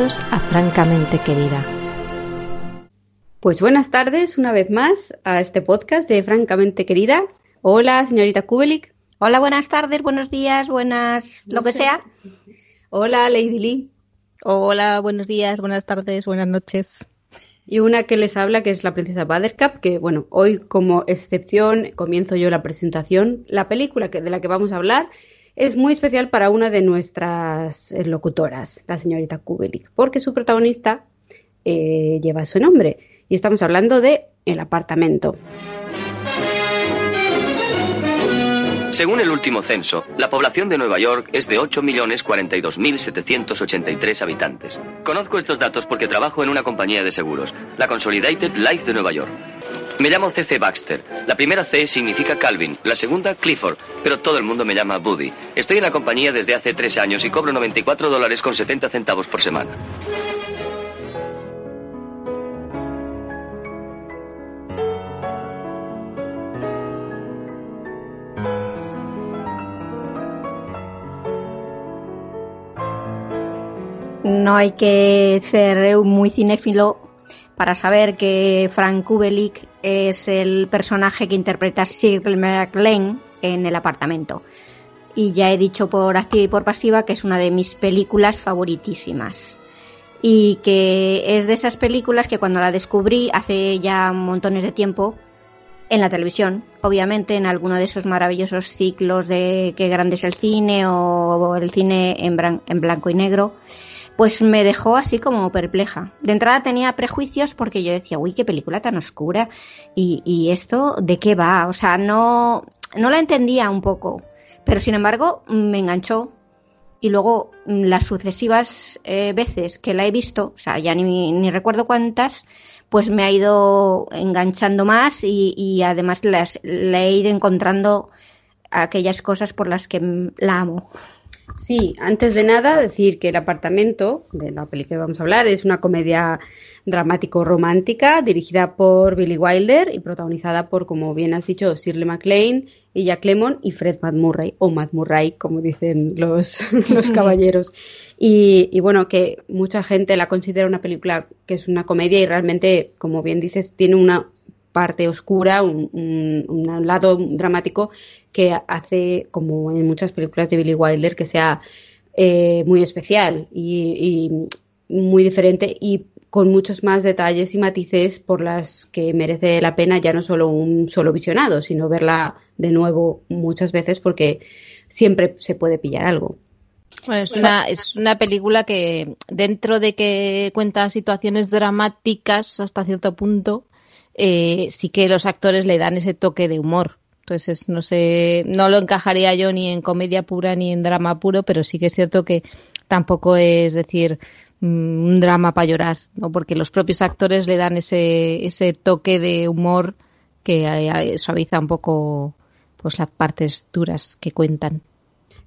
Bienvenidos a Francamente Querida. Pues buenas tardes una vez más a este podcast de Francamente Querida. Hola, señorita Kubelik. Hola, buenas tardes, buenos días, buenas, lo que sea. Hola, Lady Lee. Hola, buenos días, buenas tardes, buenas noches. Y una que les habla, que es la princesa Buttercup, que bueno, hoy como excepción comienzo yo la presentación. La película que, de la que vamos a hablar es muy especial para una de nuestras eh, locutoras, la señorita Kubelik, porque su protagonista eh, lleva su nombre. Y estamos hablando de El apartamento. Según el último censo, la población de Nueva York es de 8.042.783 habitantes. Conozco estos datos porque trabajo en una compañía de seguros, la Consolidated Life de Nueva York. Me llamo C.C. Baxter. La primera C significa Calvin, la segunda Clifford, pero todo el mundo me llama Buddy. Estoy en la compañía desde hace tres años y cobro 94 dólares con 70 centavos por semana. No hay que ser muy cinéfilo para saber que Frank Kubelik es el personaje que interpreta Shirley MacLaine en el apartamento. Y ya he dicho por activa y por pasiva que es una de mis películas favoritísimas. Y que es de esas películas que cuando la descubrí hace ya montones de tiempo, en la televisión, obviamente en alguno de esos maravillosos ciclos de qué grande es el cine o el cine en, blanco y negro, pues me dejó así como perpleja. De entrada tenía prejuicios porque yo decía, uy, qué película tan oscura. Y, esto, ¿de qué va? O sea, no, no la entendía un poco. Pero sin embargo, me enganchó. Y luego, las sucesivas eh, veces que la he visto, o sea, ya ni, ni recuerdo cuántas, pues me ha ido enganchando más y, y además las, he ido encontrando aquellas cosas por las que la amo. Sí, antes de nada decir que El apartamento, de la película que vamos a hablar, es una comedia dramático-romántica dirigida por Billy Wilder y protagonizada por, como bien has dicho, Shirley MacLaine, Jack Lemmon y Fred Matt Murray, o Matt Murray, como dicen los, los caballeros. Y, y, bueno, que mucha gente la considera una película que es una comedia y realmente, como bien dices, tiene una parte oscura, un, lado dramático que hace, como en muchas películas de Billy Wilder, que sea eh, muy especial y, y, muy diferente y con muchos más detalles y matices por las que merece la pena ya no solo un solo visionado, sino verla de nuevo muchas veces porque siempre se puede pillar algo. Bueno, es una, es una película que dentro de que cuenta situaciones dramáticas hasta cierto punto, eh, sí que los actores le dan ese toque de humor. Entonces, no sé, no lo encajaría yo ni en comedia pura ni en drama puro, pero sí que es cierto que tampoco es decir mm, un drama para llorar, ¿no? Porque los propios actores le dan ese, ese toque de humor que eh, suaviza un poco pues las partes duras que cuentan.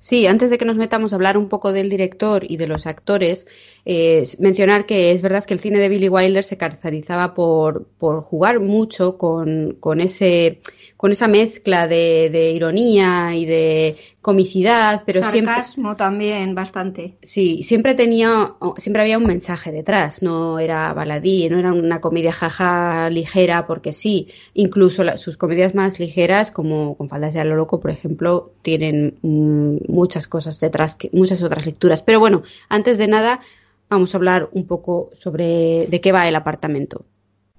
Sí, antes de que nos metamos a hablar un poco del director y de los actores, eh, mencionar que es verdad que el cine de Billy Wilder se caracterizaba por, por jugar mucho con, con, ese, con esa mezcla de, de ironía y de comicidad, pero Sarcasmo también, bastante. Sí, siempre tenía, siempre había un mensaje detrás, no era baladí, no era una comedia jaja ligera porque sí, incluso sus comedias más ligeras, como con faldas de a lo loco, por ejemplo, tienen mm, muchas cosas detrás, que, muchas otras lecturas. Pero bueno, antes de nada, vamos a hablar un poco sobre de qué va el apartamento.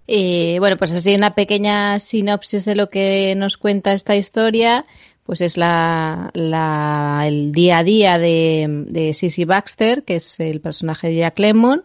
Eh, bueno, pues así una pequeña sinopsis de lo que nos cuenta esta historia, pues es la, la el día a día de, de Sissy Baxter, que es el personaje de Jack Lemmon,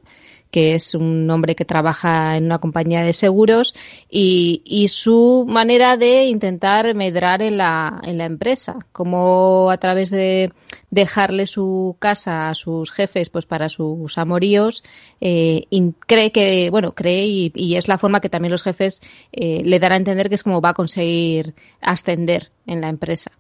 que es un hombre que trabaja en una compañía de seguros y, y su manera de intentar medrar en la, en la empresa, como a través de dejarle su casa a sus jefes pues para sus amoríos, eh, cree que, bueno, cree y, es la forma que también los jefes eh, le dan a entender que es como va a conseguir ascender en la empresa.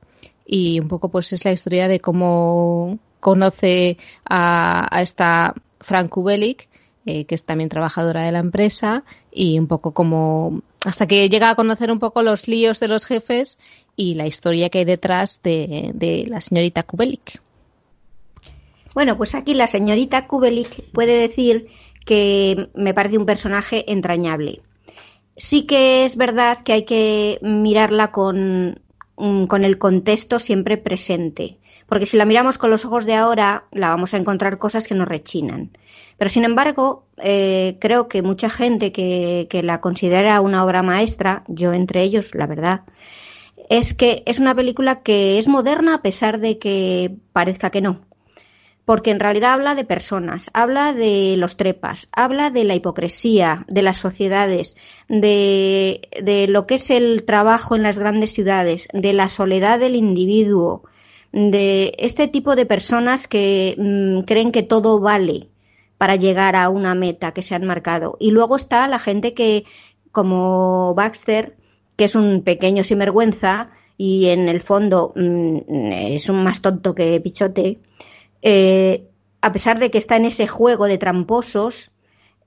Y un poco pues es la historia de cómo conoce a, a esta Frank Kubelik eh, que es también trabajadora de la empresa, y un poco como hasta que llega a conocer un poco los líos de los jefes y la historia que hay detrás de, la señorita Kubelik. Bueno, pues aquí la señorita Kubelik puede decir que me parece un personaje entrañable. Sí que es verdad que hay que mirarla con, mm, con el contexto siempre presente, porque si la miramos con los ojos de ahora, la vamos a encontrar cosas que nos rechinan. Pero sin embargo, eh, creo que mucha gente que, que la considera una obra maestra, yo entre ellos, la verdad, es que es una película que es moderna a pesar de que parezca que no. Porque en realidad habla de personas, habla de los trepas, habla de la hipocresía, de las sociedades, de, lo que es el trabajo en las grandes ciudades, de la soledad del individuo, de este tipo de personas que mm, creen que todo vale para llegar a una meta que se han marcado. Y luego está la gente que, como Baxter, que es un pequeño sinvergüenza y en el fondo mm, es un más tonto que Pichote, eh, a pesar de que está en ese juego de tramposos,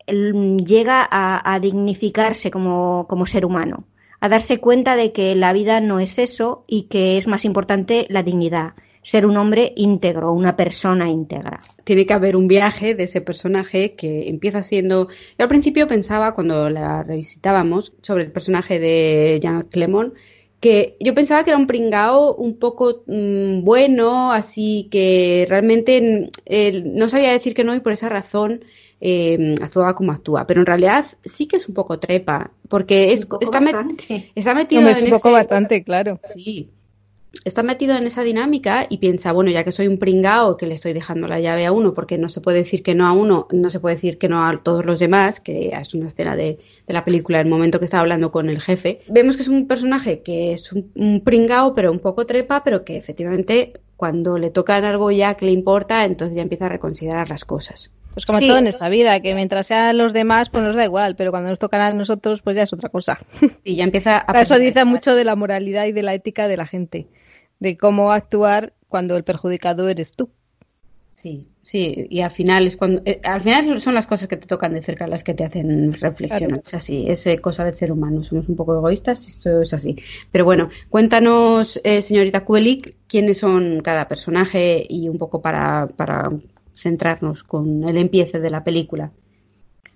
llega a, dignificarse como, ser humano, a darse cuenta de que la vida no es eso y que es más importante la dignidad, ser un hombre íntegro, una persona íntegra. Tiene que haber un viaje de ese personaje que empieza siendo. Yo al principio pensaba, cuando la revisitábamos, sobre el personaje de Jean Clement, que yo pensaba que era un pringao un poco mm, bueno, así que realmente mm, no sabía decir que no y por esa razón eh, actuaba como actúa. Pero en realidad sí que es un poco trepa, porque es, está, está, metido es un poco bastante, claro. Sí, está metido en esa dinámica y piensa, bueno, ya que soy un pringao que le estoy dejando la llave a uno, porque no se puede decir que no a uno, no se puede decir que no a todos los demás, que es una escena de, la película, el momento que está hablando con el jefe, vemos que es un personaje que es un, pringao, pero un poco trepa, pero que efectivamente cuando le tocan algo ya que le importa, entonces ya empieza a reconsiderar las cosas. Pues como todo en esta vida, que mientras sean los demás, pues nos da igual, pero cuando nos tocan a nosotros, pues ya es otra cosa. Y ya empieza a... Eso dice mucho de la moralidad y de la ética de la gente de cómo actuar cuando el perjudicado eres tú. Sí, sí, y al final es cuando eh, al final son las cosas que te tocan de cerca las que te hacen reflexionar. Es así, es eh, cosa del ser humano. Somos un poco egoístas, esto es así. Pero bueno, cuéntanos, eh, señorita Kuelik, quiénes son cada personaje y un poco para, para centrarnos con el empiece de la película.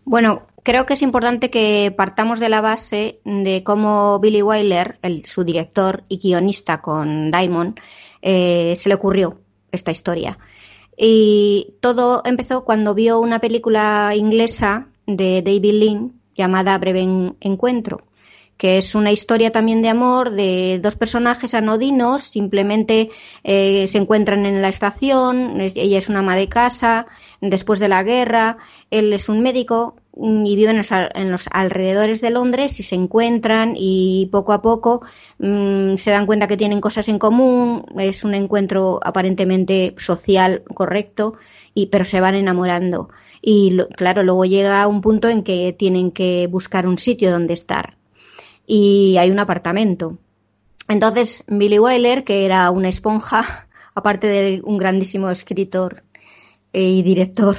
Bueno, creo que es importante que partamos de la base de cómo Billy Wilder, su director y guionista con Diamond, eh, se le ocurrió esta historia. Y todo empezó cuando vio una película inglesa de David Lynn llamada Breve Encuentro que es una historia también de amor de dos personajes anodinos, simplemente eh, se encuentran en la estación, ella es una ama de casa, después de la guerra, él es un médico y viven en los alrededores de Londres y se encuentran y poco a poco mm, se dan cuenta que tienen cosas en común, es un encuentro aparentemente social correcto, y, pero se van enamorando. Y claro, luego llega un punto en que tienen que buscar un sitio donde estar y hay un apartamento. Entonces, Billy Wyler, que era una esponja, aparte de un grandísimo escritor y director,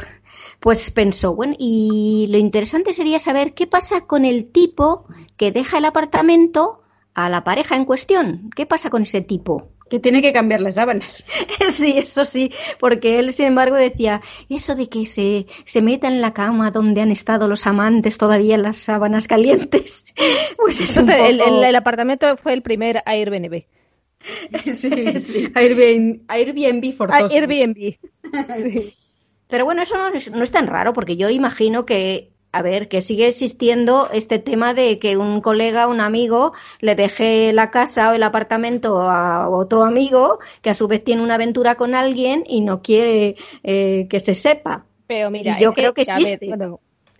pues pensó, bueno, y lo interesante sería saber qué pasa con el tipo que deja el apartamento a la pareja en cuestión. ¿Qué pasa con ese tipo? Que tiene que cambiar las sábanas. sí, eso sí, porque él, sin embargo, decía, eso de que se, se meta en la cama donde han estado los amantes todavía las sábanas calientes. Pues eso el, apartamento fue el primer Airbnb. sí, sí. Airbnb, Airbnb forzoso. Airbnb. Pero bueno, eso no es, no es tan raro, porque yo imagino que a ver, que sigue existiendo este tema de que un colega, un amigo, le deje la casa o el apartamento a otro amigo que a su vez tiene una aventura con alguien y no quiere eh, que se sepa. Pero mira, yo creo que, existe.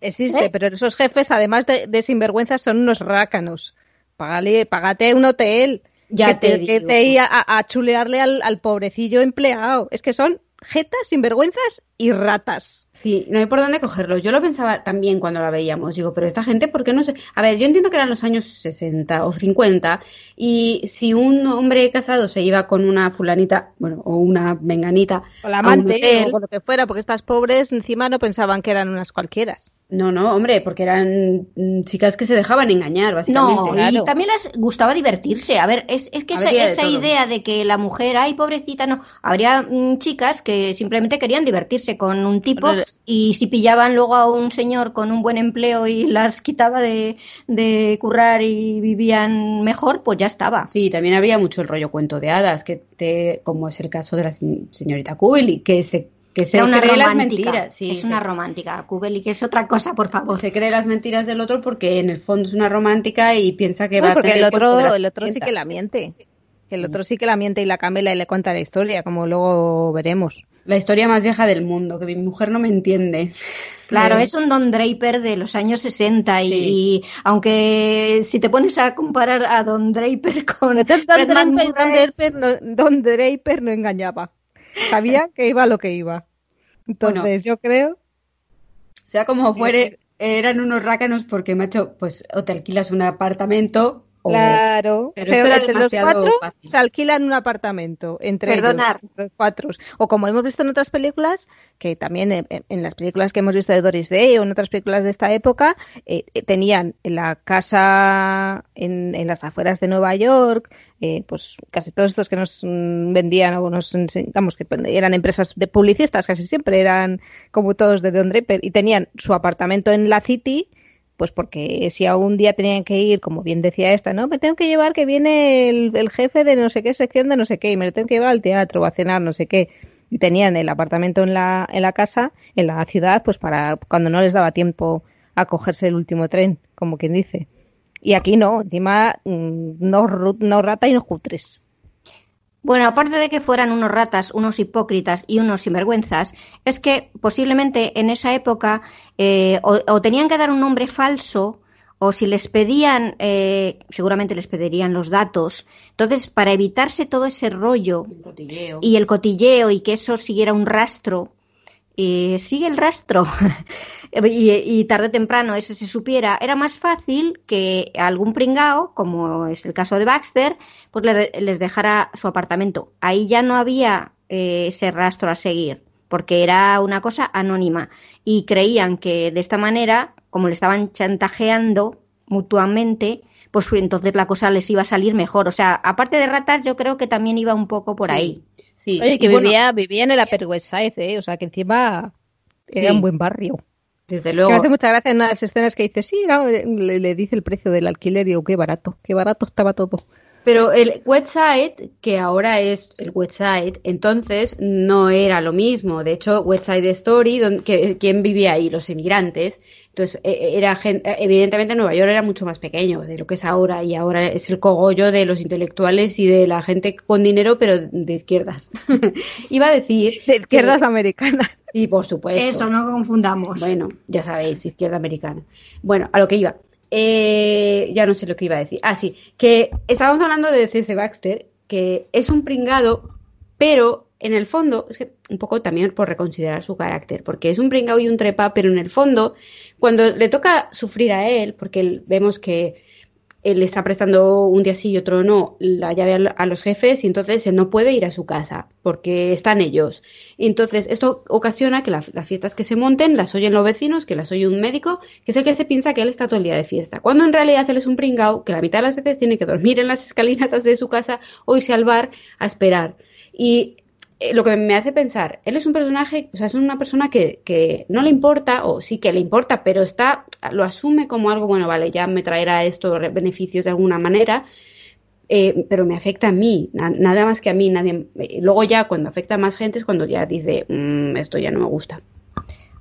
existe, ¿Eh? pero esos jefes, además de, de sinvergüenzas, son unos rácanos. Págale, págate un hotel. Ya que te, que a, chulearle al, al pobrecillo empleado. Es que son jetas, sinvergüenzas y ratas. Sí, no hay por dónde cogerlo. Yo lo pensaba también cuando la veíamos. Digo, pero esta gente, ¿por qué no sé? A ver, yo entiendo que eran los años 60 o 50 y si un hombre casado se iba con una fulanita, bueno, o una menganita. O la amante, o lo que fuera, porque estas pobres encima no pensaban que eran unas cualquieras. No, no, hombre, porque eran mm, chicas que se dejaban engañar, básicamente. No, y también les gustaba divertirse. A ver, es, es que esa, esa idea de que la mujer, ay, pobrecita, no. Habría mm, chicas que simplemente querían divertirse con un tipo y si pillaban luego a un señor con un buen empleo y las quitaba de, de currar y vivían mejor, pues ya estaba. Sí, también había mucho el rollo cuento de hadas, que te, como es el caso de la señorita Kubil, que se que se una cree las mentiras. Sí, es una romántica, Kubeli, que es otra cosa, por favor. Se cree las mentiras del otro porque en el fondo es una romántica y piensa que va a tener el otro, el otro sí que la miente. El otro sí que la miente y la camela y le cuenta la historia, como luego veremos. La historia más vieja del mundo, que mi mujer no me entiende. Claro, es un Don Draper de los años 60 y, aunque si te pones a comparar a Don Draper con Don, Draper, no, Don Draper no engañaba. Sabía que iba lo que iba. Entonces, yo creo. Sea como fuere, eran unos rácanos porque, macho, pues o te alquilas un apartamento Claro, pero, entre los cuatro se alquilan un apartamento entre Perdonar. los cuatro. O como hemos visto en otras películas, que también en, las películas que hemos visto de Doris Day o en otras películas de esta época, eh, eh, tenían la casa en, las afueras de Nueva York, eh, pues casi todos estos que nos mm, vendían o nos vamos que eran empresas de publicistas casi siempre eran como todos de Don Draper y tenían su apartamento en la City pues porque si a un día tenían que ir, como bien decía esta, ¿no? Me tengo que llevar que viene el, jefe de no sé qué sección de no sé qué, y me lo tengo que llevar al teatro o a cenar, no sé qué. Y tenían el apartamento en la, en la casa, en la ciudad, pues para cuando no les daba tiempo a cogerse el último tren, como quien dice. Y aquí no, encima mm, no, no rata y no cutres. Bueno, aparte de que fueran unos ratas, unos hipócritas y unos sinvergüenzas, es que posiblemente en esa época eh, o, tenían que dar un nombre falso o si les pedían, eh, seguramente les pedirían los datos. Entonces, para evitarse todo ese rollo y el cotilleo y que eso siguiera un rastro, eh, sigue el rastro y, tarde o temprano eso se supiera, era más fácil que algún pringao, como es el caso de Baxter, pues les dejara su apartamento. Ahí ya no había eh, ese rastro a seguir, porque era una cosa anónima y creían que de esta manera, como le estaban chantajeando mutuamente, pues entonces la cosa les iba a salir mejor. O sea, aparte de ratas, yo creo que también iba un poco por ahí. Oye, que vivía, vivía en el Upper West Side, ¿eh? O sea, que encima era un buen barrio. Desde luego. Que hace mucha gracia en las escenas que dice, sí, le, dice el precio del alquiler y digo, qué barato, qué barato estaba todo. Pero el website, que ahora es el website, entonces no era lo mismo. De hecho, Website Story, donde, que, ¿quién vivía ahí? Los inmigrantes. Entonces, e, e, era evidentemente Nueva York era mucho más pequeño de lo que es ahora y ahora es el cogollo de los intelectuales y de la gente con dinero, pero de izquierdas. Iba a decir... De izquierdas americanas. Sí, por supuesto. Eso, no confundamos. Bueno, ya sabéis, izquierda americana. Bueno, a lo que iba. Eh, ya no sé lo que iba a decir. Ah, sí, que estábamos hablando de C.C. Baxter, que es un pringado, pero en el fondo, es que un poco también por reconsiderar su carácter, porque es un pringao y un trepa, pero en el fondo, cuando le toca sufrir a él, porque vemos que él está prestando un día sí y otro no la llave a los jefes y entonces él no puede ir a su casa porque están ellos. Entonces esto ocasiona que las fiestas que se monten las oyen los vecinos, que las oye un médico, que es el que se piensa que él está todo el día de fiesta. Cuando en realidad él es un pringao que la mitad de las veces tiene que dormir en las escalinatas de su casa o irse al bar a esperar. Y eh, lo que me hace pensar, él es un personaje, o sea, es una persona que, que, no le importa, o sí que le importa, pero está, lo asume como algo, bueno, vale, ya me traerá esto beneficios de alguna manera, eh, pero me afecta a mí, nada más que a mí, nadie. Eh, luego ya cuando afecta a más gente es cuando ya dice, mm, esto ya no me gusta.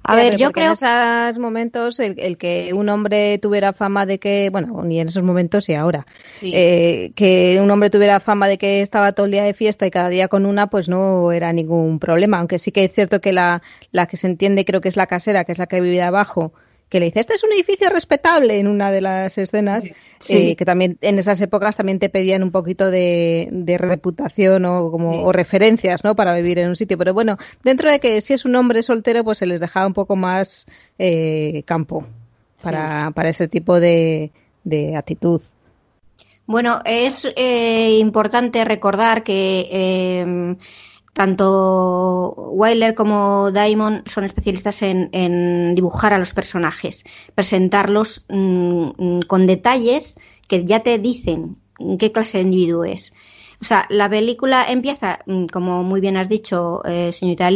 A ver, yo creo. En esos momentos, el, que un hombre tuviera fama de que, bueno, ni en esos momentos y ahora, eh, que un hombre tuviera fama de que estaba todo el día de fiesta y cada día con una, pues no era ningún problema. Aunque sí que es cierto que la, la que se entiende, creo que es la casera, que es la que vive abajo, que le dice, este es un edificio respetable en una de las escenas, eh, que también en esas épocas también te pedían un poquito de, reputación o como o referencias, ¿no? Para vivir en un sitio. Pero bueno, dentro de que si es un hombre soltero, pues se les dejaba un poco más eh, campo para, para ese tipo de, de actitud. Bueno, es eh, importante recordar que tanto Wyler como Diamond son especialistas en, dibujar a los personajes, presentarlos mm, mm, con detalles que ya te dicen qué clase de individuo es. O sea, la película empieza, mm, como muy bien has dicho, eh, señorita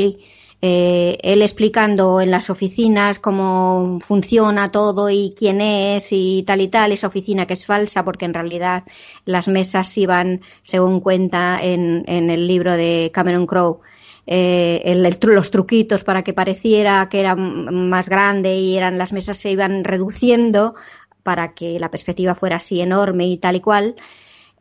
eh, él explicando en las oficinas cómo funciona todo y quién es y tal y tal, esa oficina que es falsa porque en realidad las mesas iban, según cuenta en, en el libro de Cameron Crowe, eh, los truquitos para que pareciera que era más grande y eran las mesas se iban reduciendo para que la perspectiva fuera así enorme y tal y cual.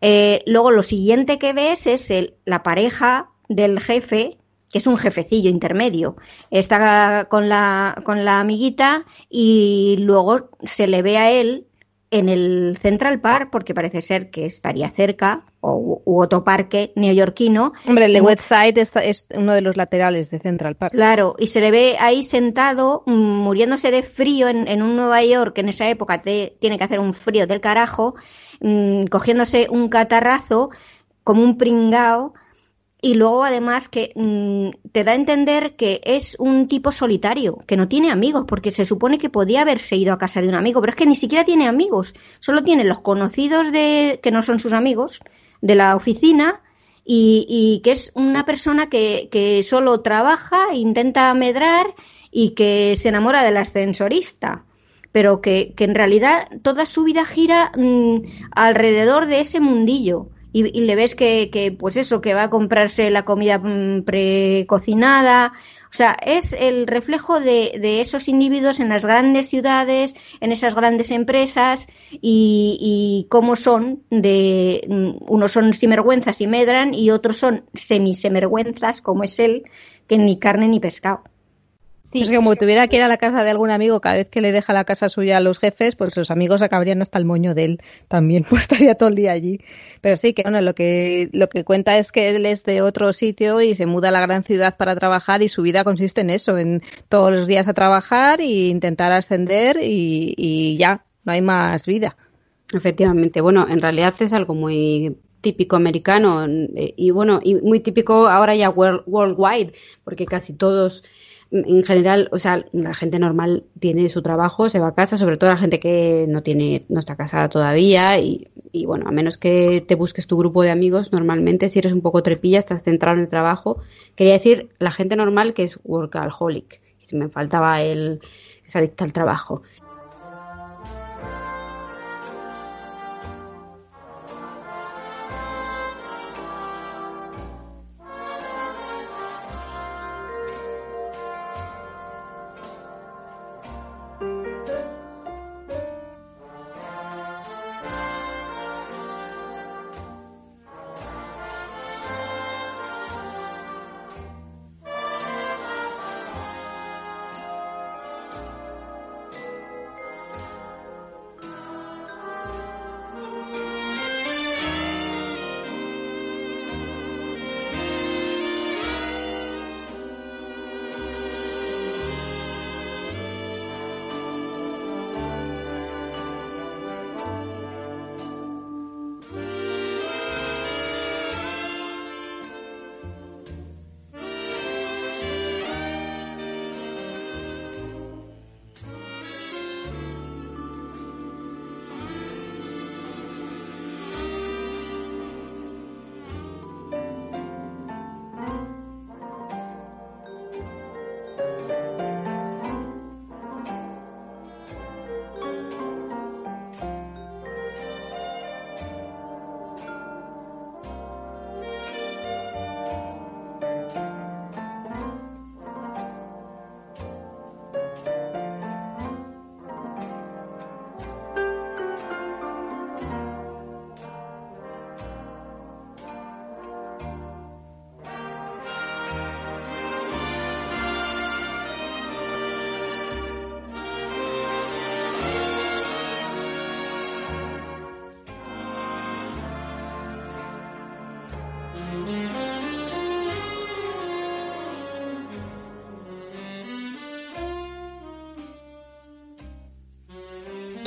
Eh, luego lo siguiente que ves es el, la pareja del jefe que es un jefecillo intermedio. Está con la, con la amiguita y luego se le ve a él en el Central Park, porque parece ser que estaría cerca, o, u otro parque neoyorquino. Hombre, el de Westside es uno de los laterales de Central Park. Claro, y se le ve ahí sentado, mm, muriéndose de frío en, en un Nueva York que en esa época te, tiene que hacer un frío del carajo, mmm, cogiéndose un catarrazo como un pringao y luego además que mm, te da a entender que es un tipo solitario, que no tiene amigos, porque se supone que podía haberse ido a casa de un amigo, pero es que ni siquiera tiene amigos, solo tiene los conocidos de que no son sus amigos de la oficina y, y que es una persona que, que solo trabaja, intenta medrar y que se enamora del ascensorista pero que, que en realidad toda su vida gira mm, alrededor de ese mundillo y, le ves que, que, pues eso, que va a comprarse la comida mm, precocinada. O sea, es el reflejo de, de esos individuos en las grandes ciudades, en esas grandes empresas y, y cómo son de, mm, unos son sinvergüenzas y medran y otros son semisemergüenzas como es él, que ni carne ni pescado. Sí. Es que como tuviera que ir a la casa de algún amigo cada vez que le deja la casa suya a los jefes, pues los amigos acabarían hasta el moño de él también, pues estaría todo el día allí. Pero sí que bueno, lo que lo que cuenta es que él es de otro sitio y se muda a la gran ciudad para trabajar y su vida consiste en eso, en todos los días a trabajar e intentar ascender y, y ya, no hay más vida. Efectivamente, bueno, en realidad es algo muy típico americano eh, y bueno, y muy típico ahora ya worldwide, porque casi todos en general, o sea, la gente normal tiene su trabajo, se va a casa, sobre todo la gente que no tiene, no está casada todavía y, y bueno, a menos que te busques tu grupo de amigos, normalmente si eres un poco trepilla, estás centrado en el trabajo. Quería decir la gente normal que es workaholic, si me faltaba el se adicta al trabajo.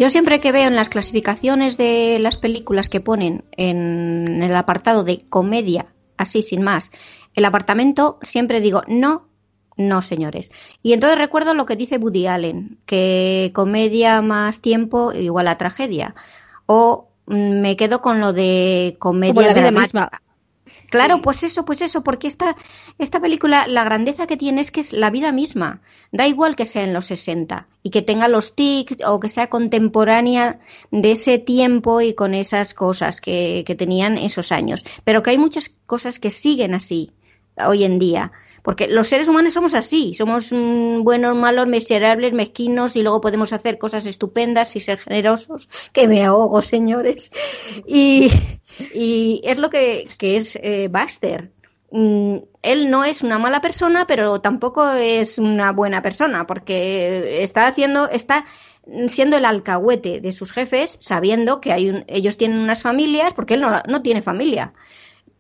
Yo siempre que veo en las clasificaciones de las películas que ponen en el apartado de comedia así sin más. El apartamento siempre digo, no, no, señores. Y entonces recuerdo lo que dice Woody Allen, que comedia más tiempo igual a tragedia. O mm, me quedo con lo de comedia dramática. Claro, pues eso, pues eso, porque esta, esta película, la grandeza que tiene es que es la vida misma. Da igual que sea en los 60 y que tenga los tics o que sea contemporánea de ese tiempo y con esas cosas que, que tenían esos años. Pero que hay muchas cosas que siguen así hoy en día. Porque los seres humanos somos así, somos mm, buenos, malos, miserables, mezquinos y luego podemos hacer cosas estupendas y ser generosos, que me ahogo, señores. Y, es lo que, que es eh, Baxter. Mm, él no es una mala persona, pero tampoco es una buena persona, porque está haciendo, está siendo el alcahuete de sus jefes, sabiendo que hay ellos tienen unas familias, porque él no, no tiene familia.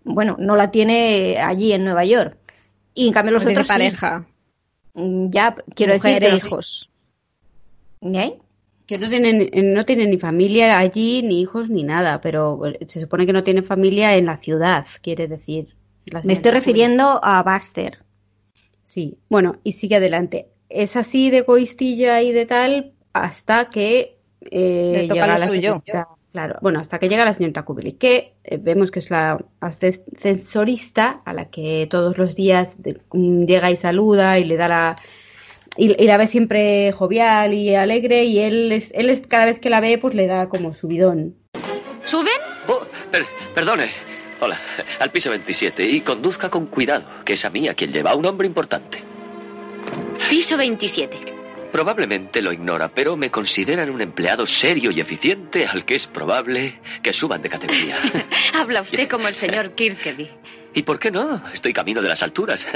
Bueno, no la tiene allí en Nueva York y en cambio los otros pareja. Mm, ya, quiero decir. hijos. ¿Eh? Que no tienen, no tienen ni familia allí, ni hijos, ni nada, pero eh, se supone que no tiene familia en la ciudad, quiere decir. Me estoy refiriendo a Baxter. Sí, bueno, y sigue adelante. Es así de egoístilla y de tal hasta que eh, llega la suyo. Claro, bueno, hasta que llega la señorita Kubelik, que eh, vemos que es la ascensorista a la que todos los días mm, llega y saluda y le da la... Y, la ve siempre jovial y alegre y él, es, él es, cada vez que la ve pues le da como subidón. ¿Suben? Oh, perdone. Hola, al piso 27 y conduzca con cuidado, que es a mí a quien lleva un hombre importante. Piso 27. Probablemente lo ignora, pero me consideran un empleado serio y eficiente al que es probable que suban de categoría. Habla usted como el señor Kirkeby. ¿Y por qué no? Estoy camino de las alturas.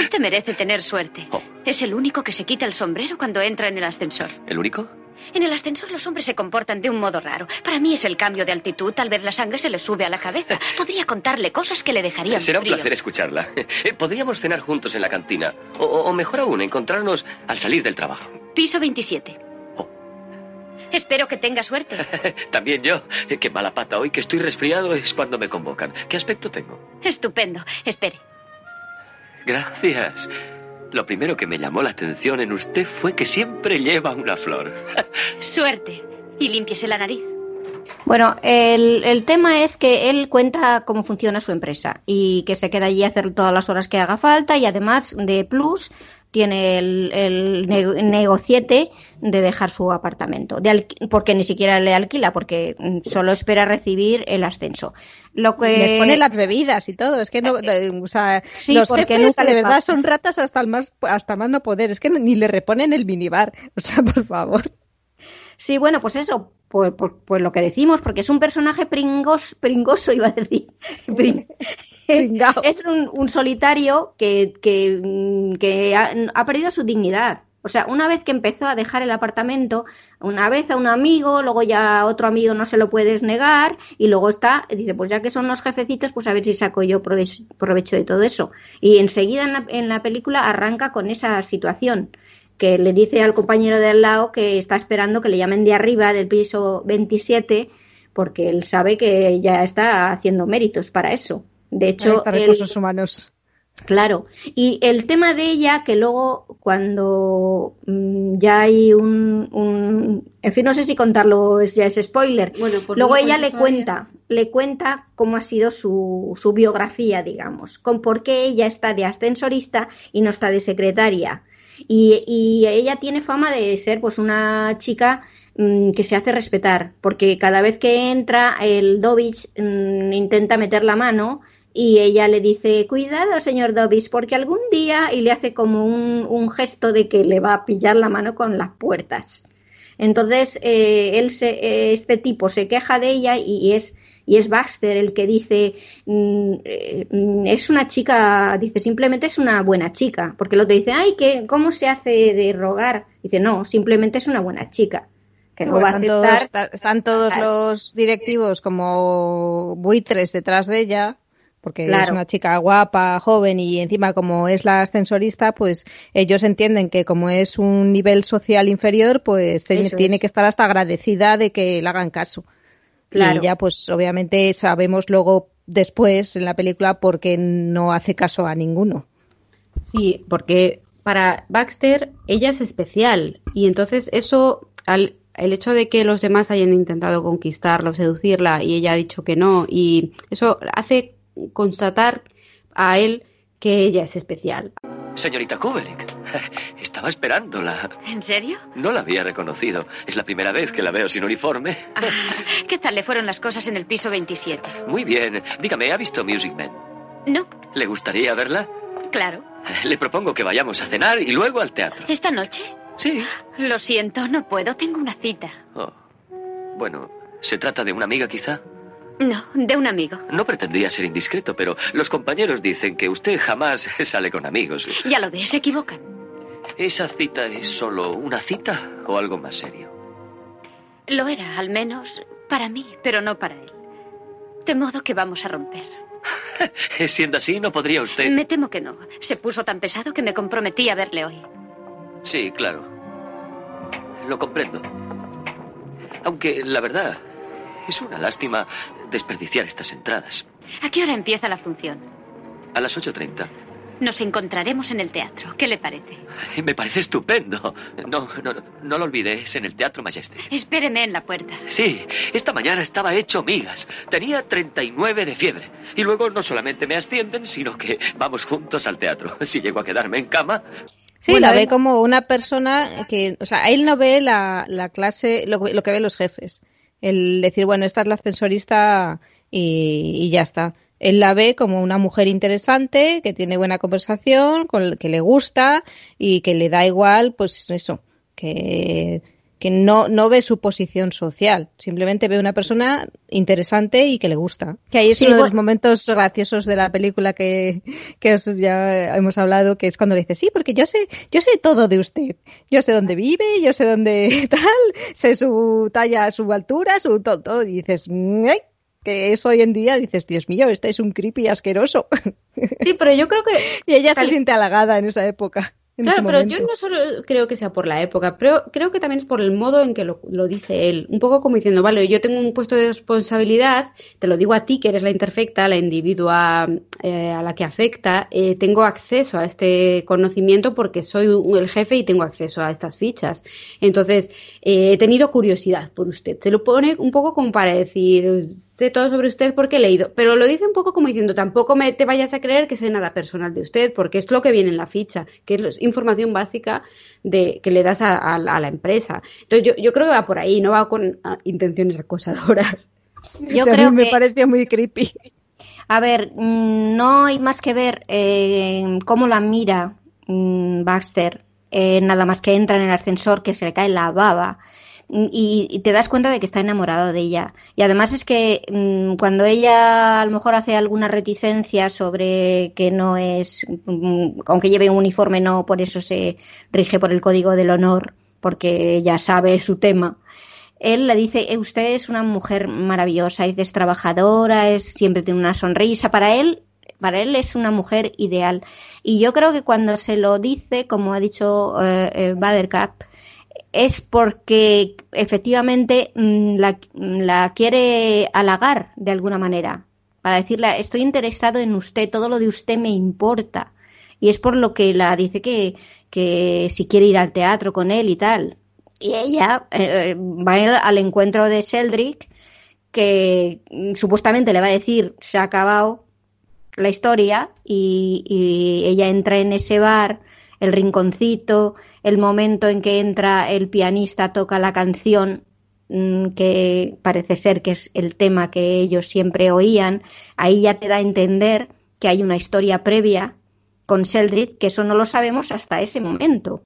usted merece tener suerte. Oh. Es el único que se quita el sombrero cuando entra en el ascensor. ¿El único? En el ascensor los hombres se comportan de un modo raro. Para mí es el cambio de altitud. Tal vez la sangre se le sube a la cabeza. Podría contarle cosas que le dejarían Será un placer escucharla. Eh, podríamos cenar juntos en la cantina. O, mejor aún, encontrarnos al salir del trabajo. Piso 27. Espero que tenga suerte. También yo. Qué mala pata hoy que estoy resfriado es cuando me convocan. ¿Qué aspecto tengo? Estupendo. Espere. Gracias. Lo primero que me llamó la atención en usted fue que siempre lleva una flor. Suerte. Y límpiese la nariz. Bueno, el, el, tema es que él cuenta cómo funciona su empresa y que se queda allí a hacer todas las horas que haga falta y además de plus tiene el, negociete de dejar su apartamento, porque ni siquiera le alquila, porque solo espera recibir el ascenso. Lo que... Les pone las bebidas y todo, es que no, o sea, los porque jefes de verdad son ratas hasta el más, hasta más no poder, es que ni le reponen el minibar, o sea, por favor. Sí, bueno, pues eso, pues, pues, pues, lo que decimos, porque es un personaje pringos, pringoso, iba a decir. es un, solitario que, que, ha, perdido su dignidad. O sea, una vez que empezó a dejar el apartamento, una vez a un amigo, luego ya a otro amigo no se lo puedes negar, y luego está, dice, pues ya que son los jefecitos, pues a ver si saco yo provecho, de todo eso. Y enseguida en la, en la película arranca con esa situación que le dice al compañero de al lado que está esperando que le llamen de arriba del piso 27 porque él sabe que ya está haciendo méritos para eso. De hecho, recursos humanos. Claro, y el tema de ella, que luego cuando mm, ya hay un, En fin, no sé si contarlo ya es spoiler. luego ella le cuenta, le cuenta cómo ha sido su, su biografía, digamos, con por qué ella está de ascensorista y no está de secretaria. Y, y ella tiene fama de ser pues una chica mm, que se hace respetar, porque cada vez que entra el Dovich mm, intenta meter la mano y ella le dice, cuidado, señor Dovich, porque algún día, y le hace como un, un, gesto de que le va a pillar la mano con las puertas. Entonces, eh, él se, este tipo se queja de ella y es y es Baxter el que dice mm, eh, es una chica, dice simplemente es una buena chica, porque el otro dice, ay, ¿qué, ¿cómo se hace de rogar? Dice, no, simplemente es una buena chica. Que no, va a aceptar. están todos los directivos como buitres detrás de ella, porque es una chica guapa, joven y encima como es la ascensorista, pues ellos entienden que como es un nivel social inferior, pues tiene que estar hasta agradecida de que le hagan caso. Y ya, pues obviamente sabemos luego después en la película porque no hace caso a ninguno. Sí, porque para Baxter ella es especial y entonces eso, al, el hecho de que los demás hayan intentado conquistarla o seducirla y ella ha dicho que no y eso hace constatar a él que ella es especial. Señorita Kubelik, estaba esperándola. ¿En serio? No la había reconocido. Es la primera vez que la veo sin uniforme. Ah, ¿Qué tal le fueron las cosas en el piso 27? Muy bien. Dígame, ¿ha visto Music Man? No, ¿Le gustaría verla? claro. Le propongo que vayamos a cenar y luego al teatro. ¿Esta noche? Sí. Lo siento, no puedo. Tengo una cita. Oh. Bueno, ¿se trata de una amiga quizá? No, de un amigo. No pretendía ser indiscreto, pero los compañeros dicen que usted jamás sale con amigos. Ya lo ves, se equivocan. ¿Esa cita es solo una cita o algo más serio? Lo era, al menos, para mí, pero no para él. De modo que vamos a romper. Siendo así, ¿no podría usted...? Me temo que no. Se puso tan pesado que me comprometí a verle hoy. Sí, claro. Lo comprendo. Aunque, la verdad, es una lástima desperdiciar estas entradas. ¿A qué hora empieza la función? A las 8.30. Nos encontraremos en el teatro. ¿Qué le parece? Me parece estupendo. No, no, no lo olvide, es en el Teatro Majestic. Espéreme en la puerta. Sí, esta mañana estaba hecho migas. Tenía 39 de fiebre. Y luego no solamente me ascienden, sino que vamos juntos al teatro. Si llego a quedarme en cama, Sí, Bueno, la ve como una persona que, o sea, él no ve la, la clase, lo, lo que ven los jefes. El decir, bueno, esta es la ascensorista y, y ya está. Él la ve como una mujer interesante, que tiene buena conversación, con, que le gusta y que le da igual, pues eso, que, que no, no ve su posición social. Simplemente ve una persona interesante y que le gusta. Que ahí es Sí, uno de los momentos graciosos de la película que, que ya hemos hablado, que es cuando le dice, sí, porque yo sé, yo sé todo de usted. Yo sé dónde vive, yo sé dónde tal, sé su talla, su altura, su todo, todo. Y dices, "Mm, ay", que es hoy en día, dices, Dios mío, este es un creepy asqueroso. Sí, pero yo creo que y ella se Tal- siente halagada en esa época. en Claro, pero momento. yo no solo creo que sea por la época, pero creo que también es por el modo en que lo, lo dice él. Un poco como diciendo, vale, yo tengo un puesto de responsabilidad, te lo digo a ti, que eres la imperfecta, la individua eh, a la que afecta, eh, tengo acceso a este conocimiento porque soy un- el jefe y tengo acceso a estas fichas. Entonces, eh, he tenido curiosidad por usted. Se lo pone un poco como para decir, sé todo sobre usted porque he leído, pero lo dice un poco como diciendo, tampoco me te vayas a creer que sé nada personal de usted, porque es lo que viene en la ficha, que es los- información básica de que le das a, a la- a la empresa. Entonces yo, yo creo que va por ahí, no va con ah, intenciones acosadoras. Yo O sea, a mí creo me que, parece muy creepy. a ver, mm, no hay más que ver eh, cómo la mira mm, Baxter, eh, nada más que entra en el ascensor, que se le cae la baba. Y, y te das cuenta de que está enamorado de ella. Y además es que mm, cuando ella a lo mejor hace alguna reticencia sobre que no es, mm, aunque lleve un uniforme, no por eso se rige por el código del honor, porque ella sabe su tema. Él le dice, "Eh, usted es una mujer maravillosa, es trabajadora, es, siempre tiene una sonrisa. Para él, para él es una mujer ideal. Y yo creo que cuando se lo dice, como ha dicho eh, eh, Buttercup, es porque efectivamente mm, la, la quiere halagar de alguna manera. Para decirle, estoy interesado en usted, todo lo de usted me importa. Y es por lo que la dice que, que si quiere ir al teatro con él y tal. Y ella eh, va al encuentro de Sheldrick, que mm, supuestamente le va a decir, se ha acabado la historia, y, y ella entra en ese bar, el rinconcito, el momento en que entra el pianista, toca la canción mm, que parece ser que es el tema que ellos siempre oían, ahí ya te da a entender que hay una historia previa con Sheldrick, que eso no lo sabemos hasta ese momento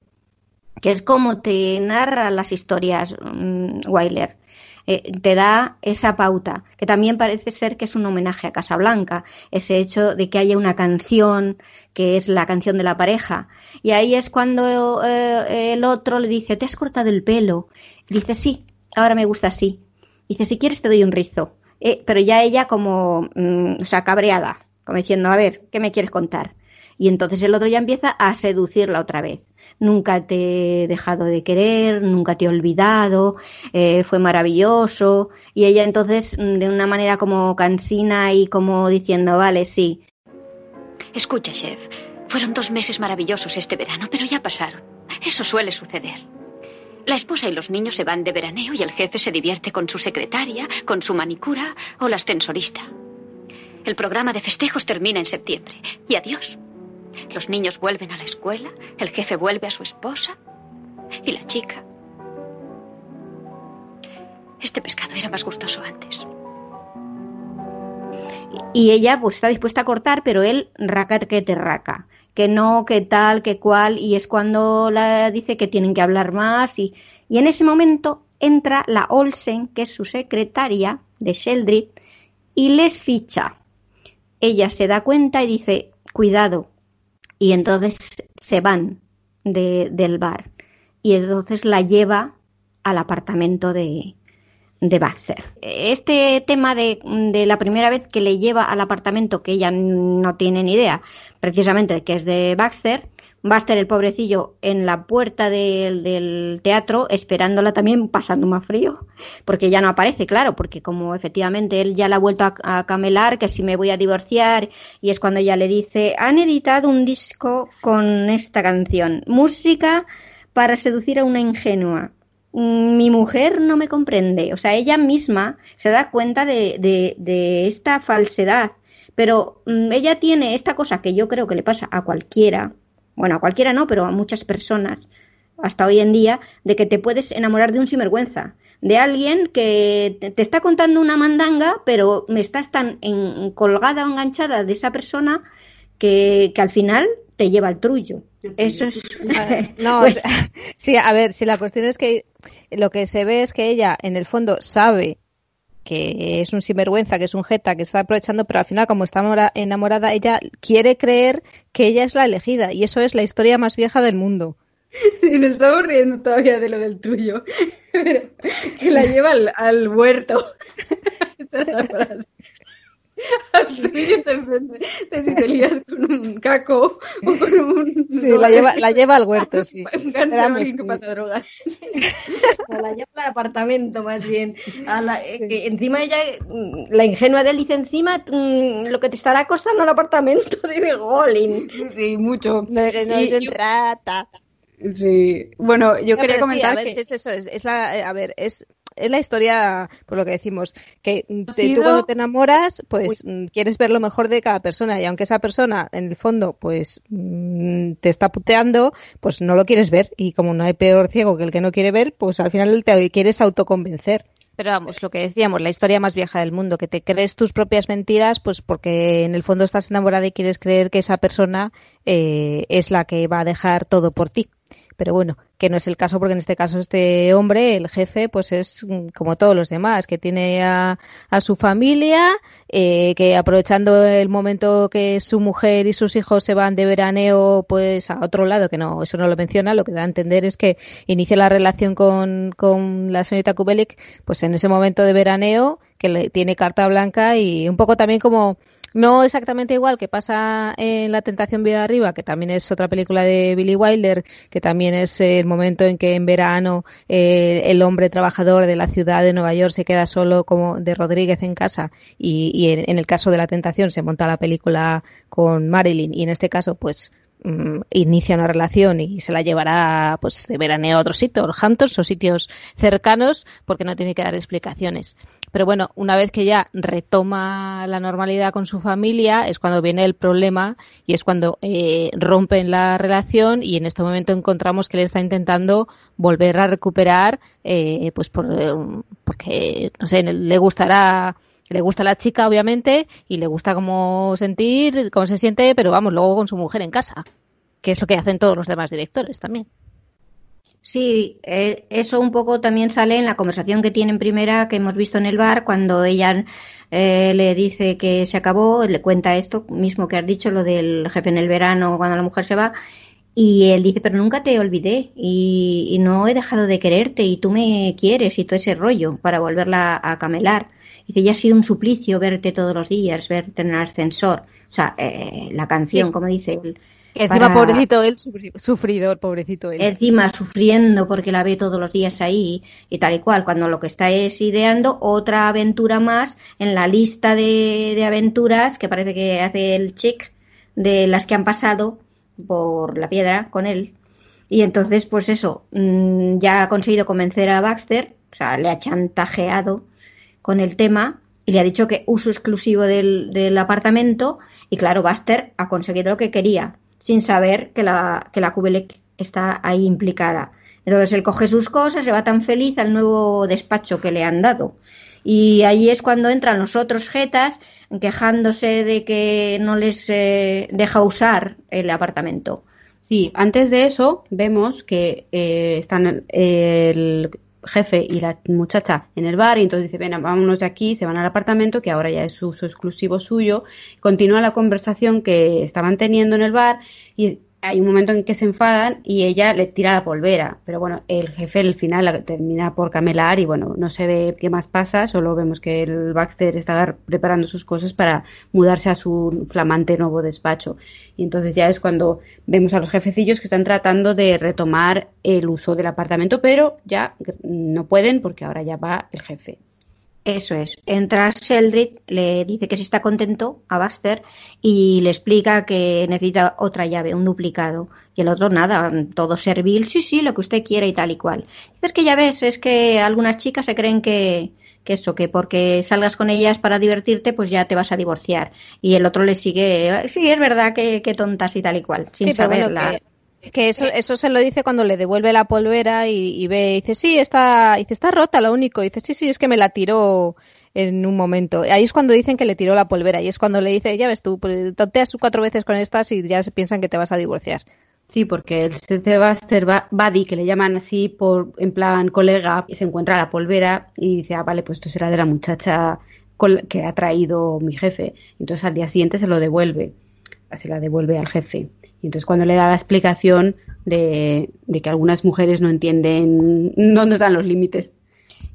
que es como te narra las historias mm, Wyler. Eh, te da esa pauta, que también parece ser que es un homenaje a Casablanca, ese hecho de que haya una canción que es la canción de la pareja. Y ahí es cuando eh, el otro le dice, ¿te has cortado el pelo? Y dice, sí, ahora me gusta así. Dice, si quieres te doy un rizo. Eh, pero ya ella como, mm, o sea, cabreada, como diciendo, a ver, ¿qué me quieres contar? Y entonces el otro ya empieza a seducirla otra vez. Nunca te he dejado de querer, nunca te he olvidado, eh, fue maravilloso. Y ella entonces, mm, de una manera como cansina y como diciendo, vale, sí. Escucha, chef, fueron dos meses maravillosos este verano, pero ya pasaron. Eso suele suceder. La esposa y los niños se van de veraneo y el jefe se divierte con su secretaria, con su manicura o la ascensorista. El programa de festejos termina en septiembre. Y adiós. Los niños vuelven a la escuela, el jefe vuelve a su esposa y la chica. Este pescado era más gustoso antes. Y ella pues está dispuesta a cortar, pero él raca que te raca que no, que tal, que cual, y es cuando la dice que tienen que hablar más, y, y en ese momento entra la Olsen, que es su secretaria de Sheldrick, y les ficha. Ella se da cuenta y dice, cuidado, y entonces se van del bar, y entonces la lleva al apartamento de, de Baxter. Este tema de, de, la primera vez que le lleva al apartamento que ella no tiene ni idea, precisamente que es de Baxter, Baxter el pobrecillo en la puerta del, del teatro esperándola también pasando más frío, porque ya no aparece, claro, porque como efectivamente él ya la ha vuelto a, a camelar, que si me voy a divorciar, y es cuando ella le dice, han editado un disco con esta canción, música para seducir a una ingenua mi mujer no me comprende. O sea, ella misma se da cuenta de, de, esta falsedad. Pero mm, ella tiene esta cosa que yo creo que le pasa a cualquiera, bueno, a cualquiera no, pero a muchas personas, hasta hoy en día, de que te puedes enamorar de un sinvergüenza, de alguien que te está contando una mandanga, pero me estás tan colgada o enganchada de esa persona que, que al final te lleva el trullo. Eso es. No, pues sí, a ver, si la cuestión es que lo que se ve es que ella, en el fondo, sabe que es un sinvergüenza, que es un jeta, que está aprovechando, pero al final, como está enamorada, ella quiere creer que ella es la elegida. Y eso es la historia más vieja del mundo. Sí, nos estamos riendo todavía de lo del tuyo. que la lleva al, huerto. te, te lías con un caco o con un... la, lleva, la lleva al huerto, sí. Un que pasa drogas. la lleva al apartamento, más bien. A la, eh, que encima ella, mm, la ingenua de él dice encima mm, lo que te estará costando el apartamento de Golin. Sí, mucho. No, no y, es rata. Sí, bueno, yo quería comentar a ver, que... es eso, es, es la, eh, a ver, es es la historia, por lo que decimos, que tú cuando te enamoras, pues mm, quieres ver lo mejor de cada persona y aunque esa persona, en el fondo, pues mm, te está puteando, pues no lo quieres ver. Y como no hay peor ciego que el que no quiere ver, pues al final te quieres autoconvencer. Pero vamos, lo que decíamos, la historia más vieja del mundo, que te crees tus propias mentiras, pues porque en el fondo estás enamorada y quieres creer que esa persona eh, es la que va a dejar todo por ti. Pero bueno, que no es el caso porque en este caso este hombre, el jefe, pues es como todos los demás, que tiene a, a su familia, eh, que aprovechando el momento que su mujer y sus hijos se van de veraneo pues a otro lado, que no, eso no lo menciona, lo que da a entender es que inicia la relación con, con la señorita Kubelik, pues en ese momento de veraneo, que le, tiene carta blanca y un poco también como no exactamente igual que pasa en La Tentación Viva Arriba, que también es otra película de Billy Wilder, que también es el momento en que en verano eh, el hombre trabajador de la ciudad de Nueva York se queda solo como de Rodríguez en casa y, en, el caso de La Tentación se monta la película con Marilyn y en este caso pues mm, inicia una relación y se la llevará pues de veraneo a otro sitio, Hamptons o sitios cercanos porque no tiene que dar explicaciones. Pero bueno, una vez que ya retoma la normalidad con su familia, es cuando viene el problema y es cuando eh, rompen la relación y en este momento encontramos que le está intentando volver a recuperar, eh, pues por, eh, porque, no sé, le gustará le gusta la chica, obviamente, y le gusta cómo sentir, cómo se siente, pero vamos, luego con su mujer en casa, que es lo que hacen todos los demás directores también. Sí, eh, eso un poco también sale en la conversación que tienen primera que hemos visto en el bar cuando ella eh, le dice que se acabó, le cuenta esto mismo que has dicho, lo del jefe en el verano cuando la mujer se va, y él dice, pero nunca te olvidé y, no he dejado de quererte y tú me quieres y todo ese rollo para volverla a camelar. Dice, ya ha sido un suplicio verte todos los días, verte en el ascensor. O sea, eh, la canción, como dice él Encima, pobrecito él, sufridor, pobrecito él. Encima sufriendo porque la ve todos los días ahí y tal y cual, cuando lo que está es ideando otra aventura más en la lista de, de aventuras que parece que hace el chick de las que han pasado por la piedra con él. Y entonces, pues eso, mm, ya ha conseguido convencer a Baxter, o sea, le ha chantajeado con el tema y le ha dicho que uso exclusivo del, del apartamento y claro, Baxter ha conseguido lo que quería, sin saber que la, que la está ahí implicada. Entonces él coge sus cosas, se va tan feliz al nuevo despacho que le han dado. Y ahí es cuando entran los otros jetas quejándose de que no les eh, deja usar el apartamento. Sí, antes de eso vemos que eh, están el jefe y la muchacha en el bar y entonces dice, ven, vámonos de aquí, se van al apartamento que ahora ya es uso exclusivo suyo. Continúa la conversación que estaban teniendo en el bar y hay un momento en que se enfadan y ella le tira la polvera, pero bueno, el jefe al final termina por camelar y bueno, no se ve qué más pasa, solo vemos que el Baxter está preparando sus cosas para mudarse a su flamante nuevo despacho. Y entonces ya es cuando vemos a los jefecillos que están tratando de retomar el uso del apartamento, pero ya no pueden porque ahora ya va el jefe. Eso es. Entra Sheldrick, le dice que si está contento a Buster y le explica que necesita otra llave, un duplicado. Y el otro, nada, todo servil, sí, sí, lo que usted quiera y tal y cual. Dices que ya ves, es que algunas chicas se creen que, que eso, que porque salgas con ellas para divertirte, pues ya te vas a divorciar. Y el otro le sigue, sí, es verdad que, que tontas y tal y cual, sin saberla. Que eso, eso se lo dice cuando le devuelve la polvera y, ve, y dice, sí, está, dice, está rota, lo único. Y dice, sí, sí, es que me la tiró en un momento. Ahí es cuando dicen que le tiró la polvera y es cuando le dice, ya ves tú, pues, tonteas cuatro veces con estas y ya se piensan que te vas a divorciar. Sí, porque el Sebastian Buddy, que le llaman así por en plan colega, y se encuentra la polvera y dice, ah, vale, pues esto será de la muchacha que ha traído mi jefe. Entonces al día siguiente se lo devuelve, se la devuelve al jefe. Y entonces cuando le da la explicación de, que algunas mujeres no entienden dónde están los límites.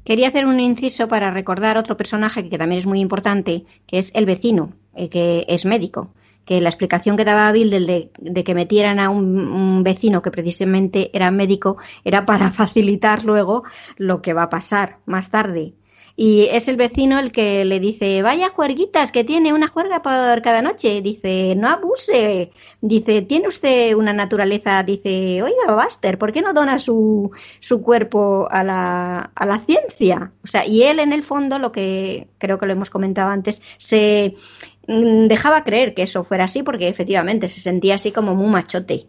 Quería hacer un inciso para recordar otro personaje que también es muy importante, que es el vecino, eh, que es médico. Que la explicación que daba Bill de, de que metieran a un, vecino que precisamente era médico era para facilitar luego lo que va a pasar más tarde. Y es el vecino el que le dice, vaya juerguitas, que tiene una juerga por cada noche. Dice, no abuse. Dice, tiene usted una naturaleza. Dice, oiga, Buster, ¿por qué no dona su, su cuerpo a la, a la ciencia? O sea, y él en el fondo, lo que creo que lo hemos comentado antes, se mm, dejaba creer que eso fuera así porque efectivamente se sentía así como muy machote.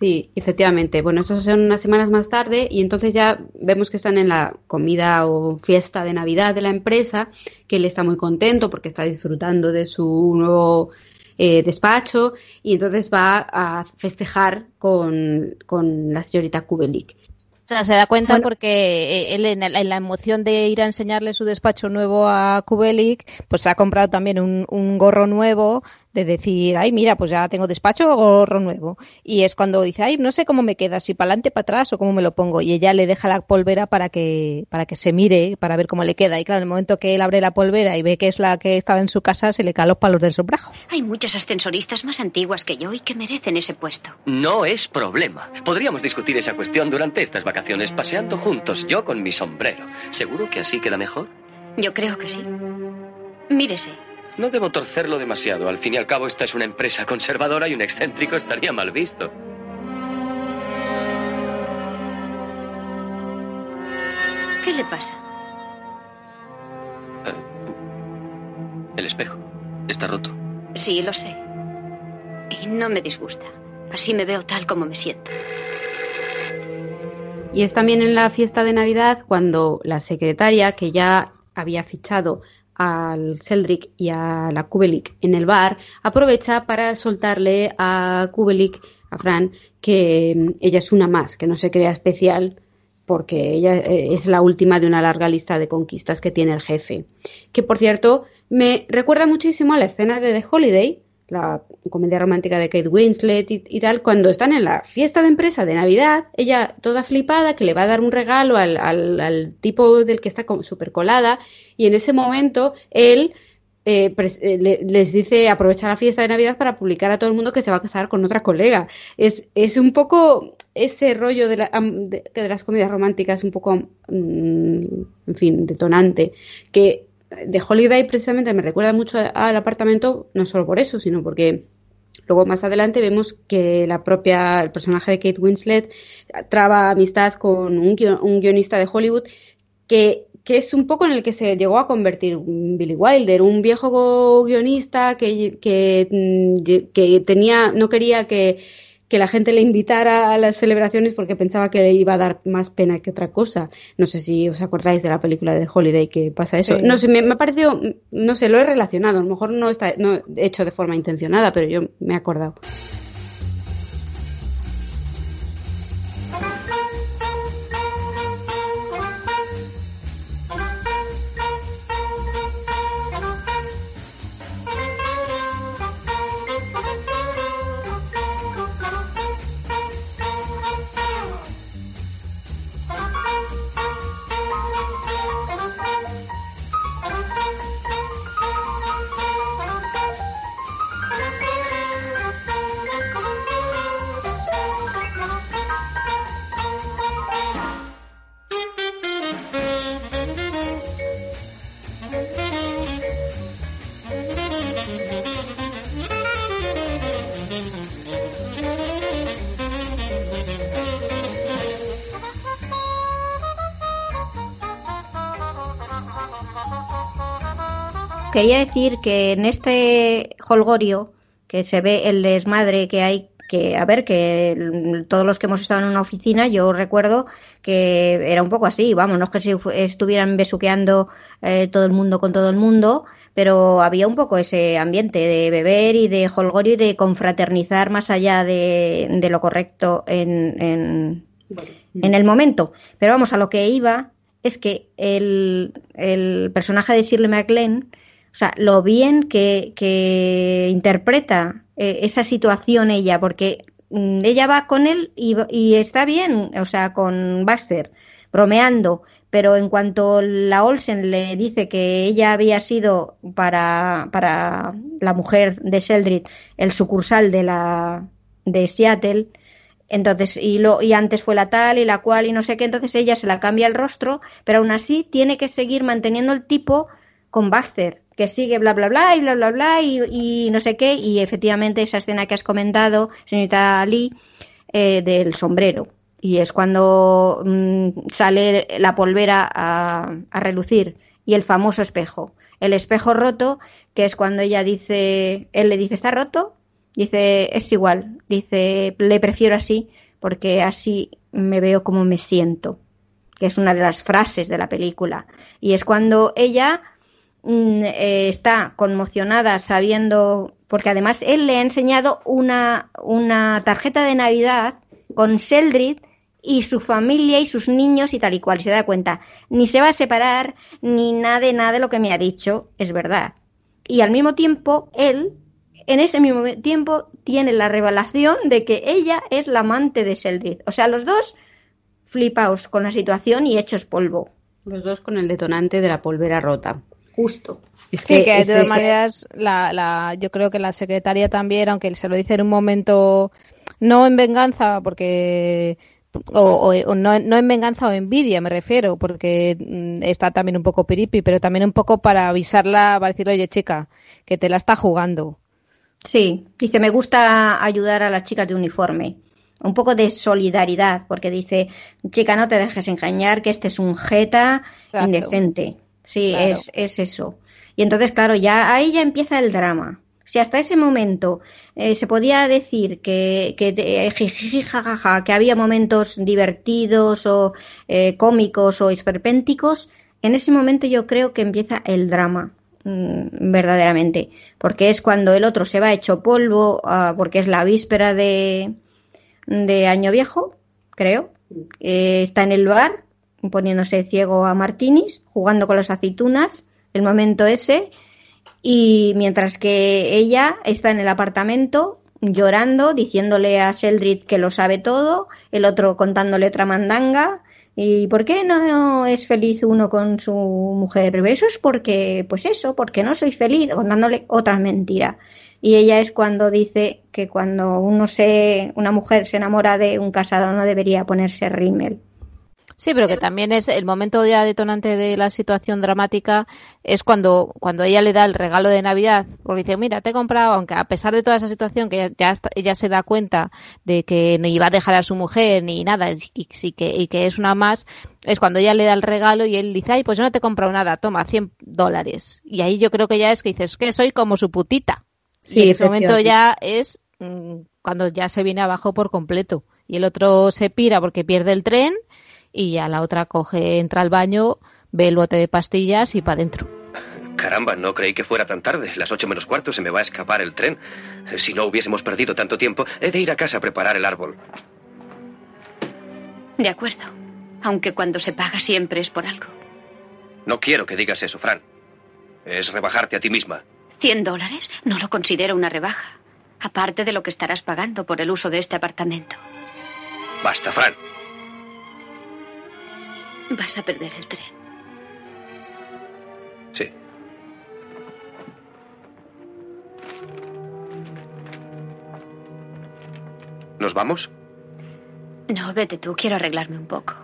Sí, efectivamente. Bueno, eso son unas semanas más tarde y entonces ya vemos que están en la comida o fiesta de Navidad de la empresa, que él está muy contento porque está disfrutando de su nuevo eh, despacho y entonces va a festejar con, con la señorita Kubelik. O sea, se da cuenta porque eh, él en la, emoción de ir a enseñarle su despacho nuevo a Kubelik, pues ha comprado también un, un gorro nuevo de decir, ay, mira, pues ya tengo despacho o gorro nuevo. Y es cuando dice, ay, no sé cómo me queda, si para adelante, para atrás o cómo me lo pongo. Y ella le deja la polvera para que, para que se mire, para ver cómo le queda. Y claro, en el momento que él abre la polvera y ve que es la que estaba en su casa, se le caen los palos del sombrajo. Hay muchas ascensoristas más antiguas que yo y que merecen ese puesto. No es problema. Podríamos discutir esa cuestión durante estas vacaciones, paseando juntos, yo con mi sombrero. ¿Seguro que así queda mejor? Yo creo que sí. Mírese, no debo torcerlo demasiado. Al fin y al cabo, esta es una empresa conservadora y un excéntrico estaría mal visto. ¿Qué le pasa? Eh, el espejo. Está roto. Sí, lo sé. Y no me disgusta. Así me veo tal como me siento. Y es también en la fiesta de Navidad cuando la secretaria, que ya había fichado al Seldrick y a la Kubelik en el bar, aprovecha para soltarle a Kubelik, a Fran, que mm, ella es una más, que no se crea especial porque ella eh, es la última de una larga lista de conquistas que tiene el jefe. Que por cierto, me recuerda muchísimo a la escena de The Holiday, la comedia romántica de Kate Winslet y, tal, cuando están en la fiesta de empresa de Navidad, ella toda flipada que le va a dar un regalo al, al, tipo del que está súper colada y en ese momento él eh, eh, les dice aprovecha la fiesta de Navidad para publicar a todo el mundo que se va a casar con otra colega. Es, es un poco ese rollo de, de, las comedias románticas, un poco, mm, en fin, detonante, que de Holiday precisamente me recuerda mucho al apartamento, no solo por eso, sino porque Luego más adelante vemos que la propia, el personaje de Kate Winslet traba amistad con un, guionista de Hollywood que, que, es un poco en el que se llegó a convertir Billy Wilder, un viejo guionista que, que, mm, que tenía, no quería que que la gente le invitara a las celebraciones porque pensaba que le iba a dar más pena que otra cosa. No sé si os acordáis de la película de Holiday que pasa eso. No sé, me, me, ha parecido, no sé, lo he relacionado. A lo mejor no está no hecho de forma intencionada, pero yo me he acordado. Quería decir que en este holgorio que se ve el desmadre que hay que a ver que todos los que hemos estado en una oficina yo recuerdo que era un poco así vamos no es que si estuvieran besuqueando eh, todo el mundo con todo el mundo pero había un poco ese ambiente de beber y de holgorio y de confraternizar más allá de, lo correcto en, en, en, el momento. Pero vamos a lo que iba es que el, el personaje de Shirley MacLaine o sea, lo bien que, interpreta eh, esa situación ella, porque mm, ella va con él y, está bien, o sea, con Baxter, bromeando, pero en cuanto la Olsen le dice que ella había sido para, para la mujer de Sheldrick el sucursal de la de Seattle, entonces, y, lo, y antes fue la tal y la cual y no sé qué, entonces ella se la cambia el rostro, pero aún así tiene que seguir manteniendo el tipo con Baxter que sigue bla bla bla y bla bla bla y, no sé qué y efectivamente esa escena que has comentado señorita Lee eh, del sombrero. Y es cuando mm, sale la polvera a, relucir y el famoso espejo. El espejo roto que es cuando ella dice él le dice está roto dice es igual. Dice le prefiero así porque así me veo como me siento que es una de las frases de la película. Y es cuando ella eh, está conmocionada sabiendo, porque además él le ha enseñado una, una tarjeta de Navidad con Sheldrick y su familia y sus niños y tal y cual. Y se da cuenta, ni se va a separar, ni nada de nada de lo que me ha dicho es verdad. Y al mismo tiempo, él, en ese mismo tiempo, tiene la revelación de que ella es la amante de Sheldrick. O sea, los dos flipaos con la situación y hechos polvo. Los dos con el detonante de la polvera rota justo. sí, que, de todas maneras, la, la, yo creo que la secretaria también, aunque se lo dice en un momento, no en venganza, porque o, no, no, en venganza o envidia, me refiero, porque mm, está también un poco piripi, pero también un poco para avisarla, para decirle, oye, chica, que te la está jugando. Sí, dice, me gusta ayudar a las chicas de uniforme. Un poco de solidaridad, porque dice, chica, no te dejes engañar, que este es un jeta indecente. Sí, es, es eso. Y entonces, claro, ya ahí ya empieza el drama. Si hasta ese momento eh, se podía decir que, que, que había momentos divertidos o eh, cómicos o esperpénticos, en ese momento yo creo que empieza el drama, mm, verdaderamente. Porque es cuando el otro se va hecho polvo, ah, porque es la víspera de, de Año Viejo, creo. Eh, está en el bar poniéndose ciego a Martinis, jugando con las aceitunas, el momento ese, y mientras que ella está en el apartamento llorando, diciéndole a Sheldrick que lo sabe todo, el otro contándole otra mandanga, ¿Y por qué no es feliz uno con su mujer? Eso es porque, pues eso, porque no soy feliz, contándole otra mentira. Y ella es cuando dice que cuando uno se, una mujer se enamora de un casado no debería ponerse rímel. Sí, pero que también es el momento ya detonante de la situación dramática es cuando, cuando ella le da el regalo de Navidad, porque dice, mira, te he comprado, aunque a pesar de toda esa situación que ya ella se da cuenta de que no iba a dejar a su mujer ni nada, y, que, y que es una más, es cuando ella le da el regalo y él dice, ay, pues yo no te he comprado nada, toma, 100 dólares. Y ahí yo creo que ya es que dices, que soy como su putita. Sí, y en ese momento ya es mm, cuando ya se viene abajo por completo. Y el otro se pira porque pierde el tren y ya la otra coge, entra al baño, ve el bote de pastillas y para adentro. Caramba, no creí que fuera tan tarde. Las ocho menos cuarto se me va a escapar el tren. Si no hubiésemos perdido tanto tiempo, he de ir a casa a preparar el árbol. De acuerdo. Aunque cuando se paga siempre es por algo. No quiero que digas eso, Fran. Es rebajarte a ti misma. ¿Cien dólares? No lo considero una rebaja. Aparte de lo que estarás pagando por el uso de este apartamento. Basta, Fran. Vas a perder el tren. Sí. ¿Nos vamos? No, vete tú, quiero arreglarme un poco.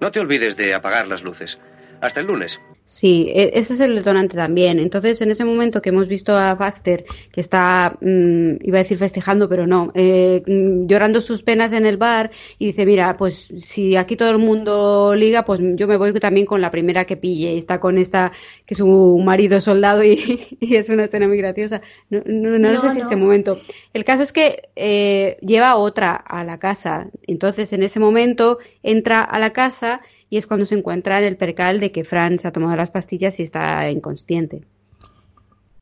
No te olvides de apagar las luces. Hasta el lunes. Sí, e, ese es el detonante también. Entonces, en ese momento que hemos visto a Baxter, que está, mm, iba a decir festejando, pero no, eh, mm, llorando sus penas en el bar y dice, mira, pues si aquí todo el mundo liga, pues yo me voy también con la primera que pille. Y está con esta, que su marido es soldado y, es una escena muy graciosa. No, no, sé si ese momento. El caso es que eh, lleva otra a la casa. Entonces, en ese momento entra a la casa y es cuando se encuentra en el percal de que Fran se ha tomado las pastillas y está inconsciente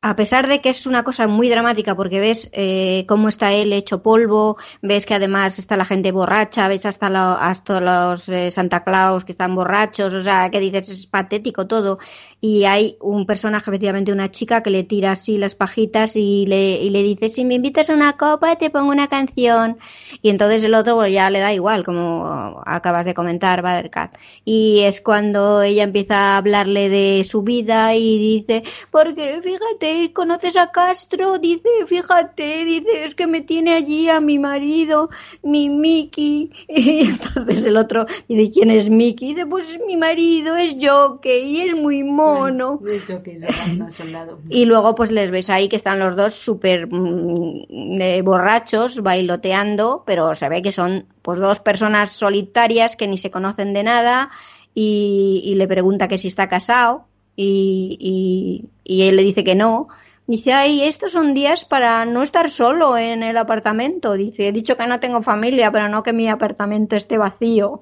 a pesar de que es una cosa muy dramática porque ves eh, cómo está él hecho polvo, ves que además está la gente borracha, ves hasta, hasta los eh, Santa Claus que están borrachos, o sea, que dices es patético todo. Y hay un personaje, efectivamente, una chica que le tira así las pajitas y le, y le dice, si me invitas a una copa te pongo una canción. Y entonces el otro pues, ya le da igual, como acabas de comentar, Badercat. Y es cuando ella empieza a hablarle de su vida y dice, porque fíjate, ¿conoces a Castro? Dice, fíjate, dice, es que me tiene allí a mi marido, mi Mickey. Y entonces el otro dice, ¿quién es Mickey? Dice, pues mi marido es Jockey y es muy mono. y luego pues les ves ahí que están los dos súper mm, eh, borrachos, bailoteando, pero se ve que son pues dos personas solitarias que ni se conocen de nada y, y le pregunta que si está casado y, y, él le dice que no. Dice, ay, estos son días para no estar solo en el apartamento. Dice, he dicho que no tengo familia, pero no que mi apartamento esté vacío.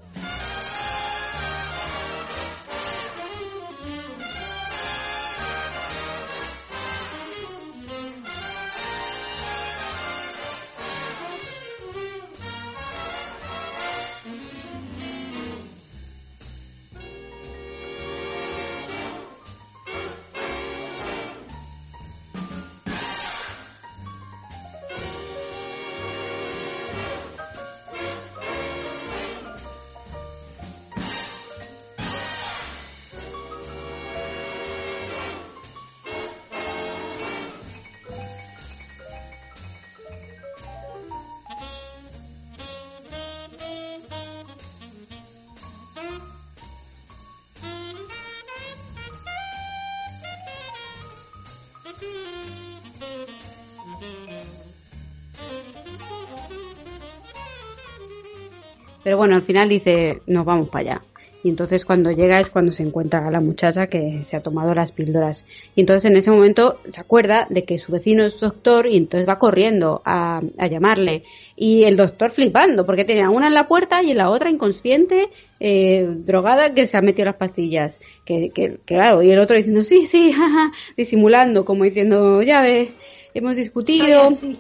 Bueno, al final dice, nos vamos para allá. Y entonces cuando llega es cuando se encuentra a la muchacha que se ha tomado las píldoras. Y entonces en ese momento se acuerda de que su vecino es doctor y entonces va corriendo a, llamarle. Y el doctor flipando porque tenía una en la puerta y en la otra inconsciente, eh, drogada, que se ha metido las pastillas. Que, que, claro, y el otro diciendo, sí, sí, jaja, disimulando, como diciendo, ya ves, hemos discutido. Sí,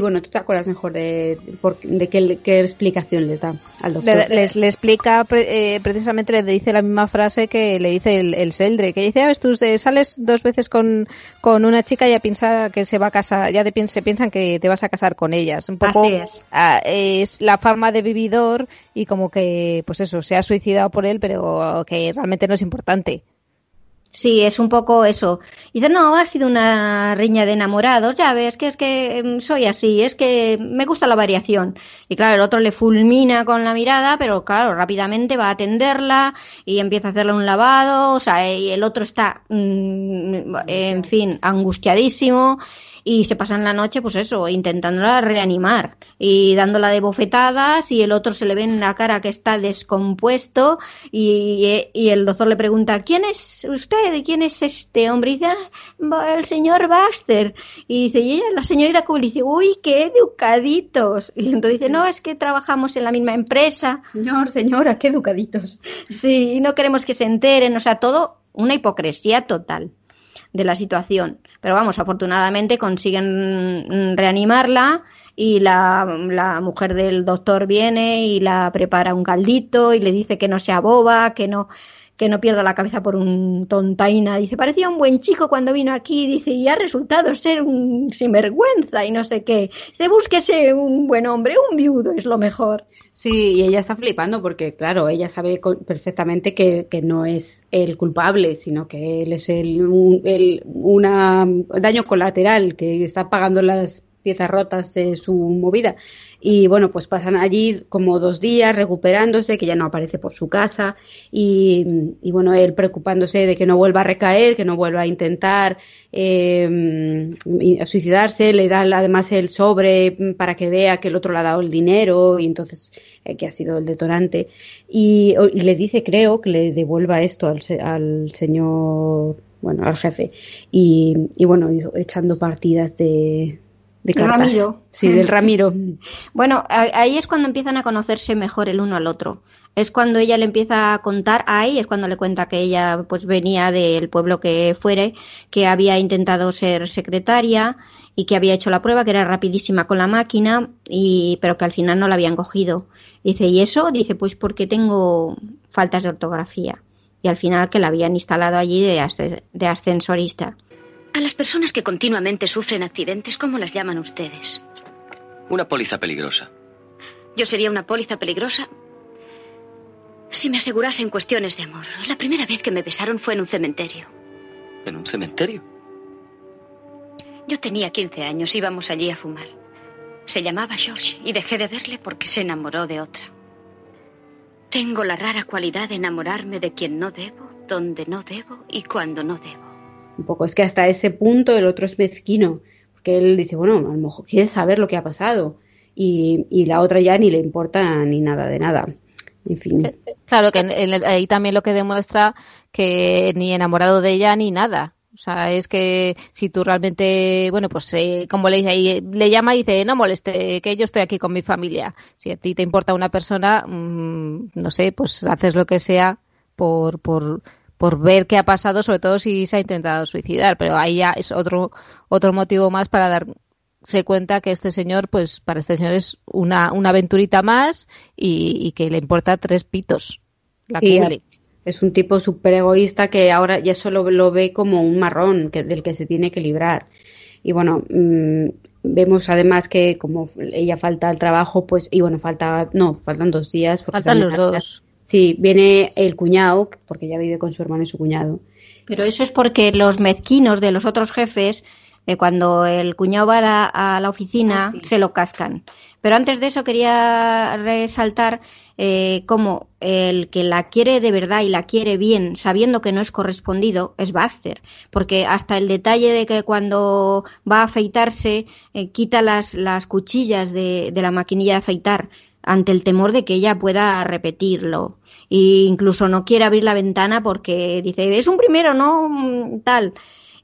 bueno, tú te acuerdas mejor de, de, qué, explicación le da al doctor. Le, les, le explica, eh, precisamente le dice la misma frase que le dice el, el Seldre, que dice, ah, tú eh, sales dos veces con, con una chica y ya piensa que se va a casar, ya de, se piensan que te vas a casar con ellas. Un poco Así es. Ah, es la fama de vividor y como que, pues eso, se ha suicidado por él, pero que realmente no es importante. Sí, es un poco eso. Y dice, no, ha sido una riña de enamorados, ya ves, que es que mm, soy así, es que me gusta la variación. Y claro, el otro le fulmina con la mirada, pero claro, rápidamente va a atenderla y empieza a hacerle un lavado, o sea, y el otro está, mm, en fin, angustiadísimo y se pasan la noche, pues eso, intentándola reanimar y dándola de bofetadas y el otro se le ve en la cara que está descompuesto y, y el doctor le pregunta, ¿quién es usted? ¿Quién es este hombre? Y dice, ah, el señor Baxter. Y dice, y la señorita Cole, dice, uy, qué educaditos. Y entonces dice, no, es que trabajamos en la misma empresa. Señor, señora, qué educaditos. Sí, y no queremos que se enteren, o sea, todo una hipocresía total de la situación. Pero vamos, afortunadamente consiguen reanimarla y la, la, mujer del doctor viene y la prepara un caldito y le dice que no sea boba, que no que no pierda la cabeza por un tontaina. Dice, parecía un buen chico cuando vino aquí, dice, y ha resultado ser un sinvergüenza y no sé qué. Dice, búsquese un buen hombre, un viudo es lo mejor. Sí, y ella está flipando porque, claro, ella sabe perfectamente que, que no es el culpable, sino que él es el, un el una daño colateral, que está pagando las piezas rotas de su movida. Y bueno, pues pasan allí como dos días recuperándose, que ya no aparece por su casa. Y, y bueno, él preocupándose de que no vuelva a recaer, que no vuelva a intentar eh, suicidarse. Le da además el sobre para que vea que el otro le ha dado el dinero y entonces eh, que ha sido el detonante. Y, le dice, creo, que le devuelva esto al, al señor bueno, al jefe. Y, y bueno, echando partidas de, de Ramiro. Sí, del Ramiro. bueno, ahí es cuando empiezan a conocerse mejor el uno al otro. Es cuando ella le empieza a contar, ahí es cuando le cuenta que ella pues venía del pueblo que fuere, que había intentado ser secretaria y que había hecho la prueba, que era rapidísima con la máquina, y, pero que al final no la habían cogido. Dice, ¿y eso? Dice, pues porque tengo faltas de ortografía. Y al final que la habían instalado allí de, de ascensorista. A las personas que continuamente sufren accidentes, ¿cómo las llaman ustedes? Una póliza peligrosa. Yo sería una póliza peligrosa si me asegurasen cuestiones de amor. La primera vez que me besaron fue en un cementerio. ¿En un cementerio? Yo tenía 15 años, íbamos allí a fumar. Se llamaba George y dejé de verle porque se enamoró de otra. Tengo la rara cualidad de enamorarme de quien no debo, donde no debo y cuando no debo un poco. Es que hasta ese punto el otro es mezquino, porque él dice, bueno, a lo mejor quiere saber lo que ha pasado. Y, y la otra ya ni le importa ni nada de nada. En fin. Eh, eh, claro, que ahí también lo que demuestra que ni enamorado de ella ni nada. O sea, es que si tú realmente, bueno, pues eh, como le dice ahí, le llama y dice, no moleste, que yo estoy aquí con mi familia. Si a ti te importa una persona, mmm, no sé, pues haces lo que sea por, por, por ver qué ha pasado, sobre todo si se ha intentado suicidar. Pero ahí ya es otro, otro motivo más para darse cuenta que este señor, pues para este señor es una, una aventurita más y, que le importa tres pitos. La sí, es un tipo súper egoísta que ahora ya solo lo ve como un marrón que, del que se tiene que librar. Y bueno, mmm, vemos además que como ella falta al trabajo, pues, y bueno, falta, no, faltan dos días. Faltan los dos. Sí, viene el cuñado, porque ya vive con su hermano y su cuñado. Pero eso es porque los mezquinos de los otros jefes, eh, cuando el cuñado va a la, oficina, ah, se lo cascan. Pero antes de eso quería resaltar eh, cómo el que la quiere de verdad y la quiere bien, sabiendo que no es correspondido, es Baxter. Porque hasta el detalle de que cuando va a afeitarse, eh, quita las, las cuchillas de, de la maquinilla de afeitar ante el temor de que ella pueda repetirlo. E incluso no quiere abrir la ventana porque dice, es un primero, no mm, tal.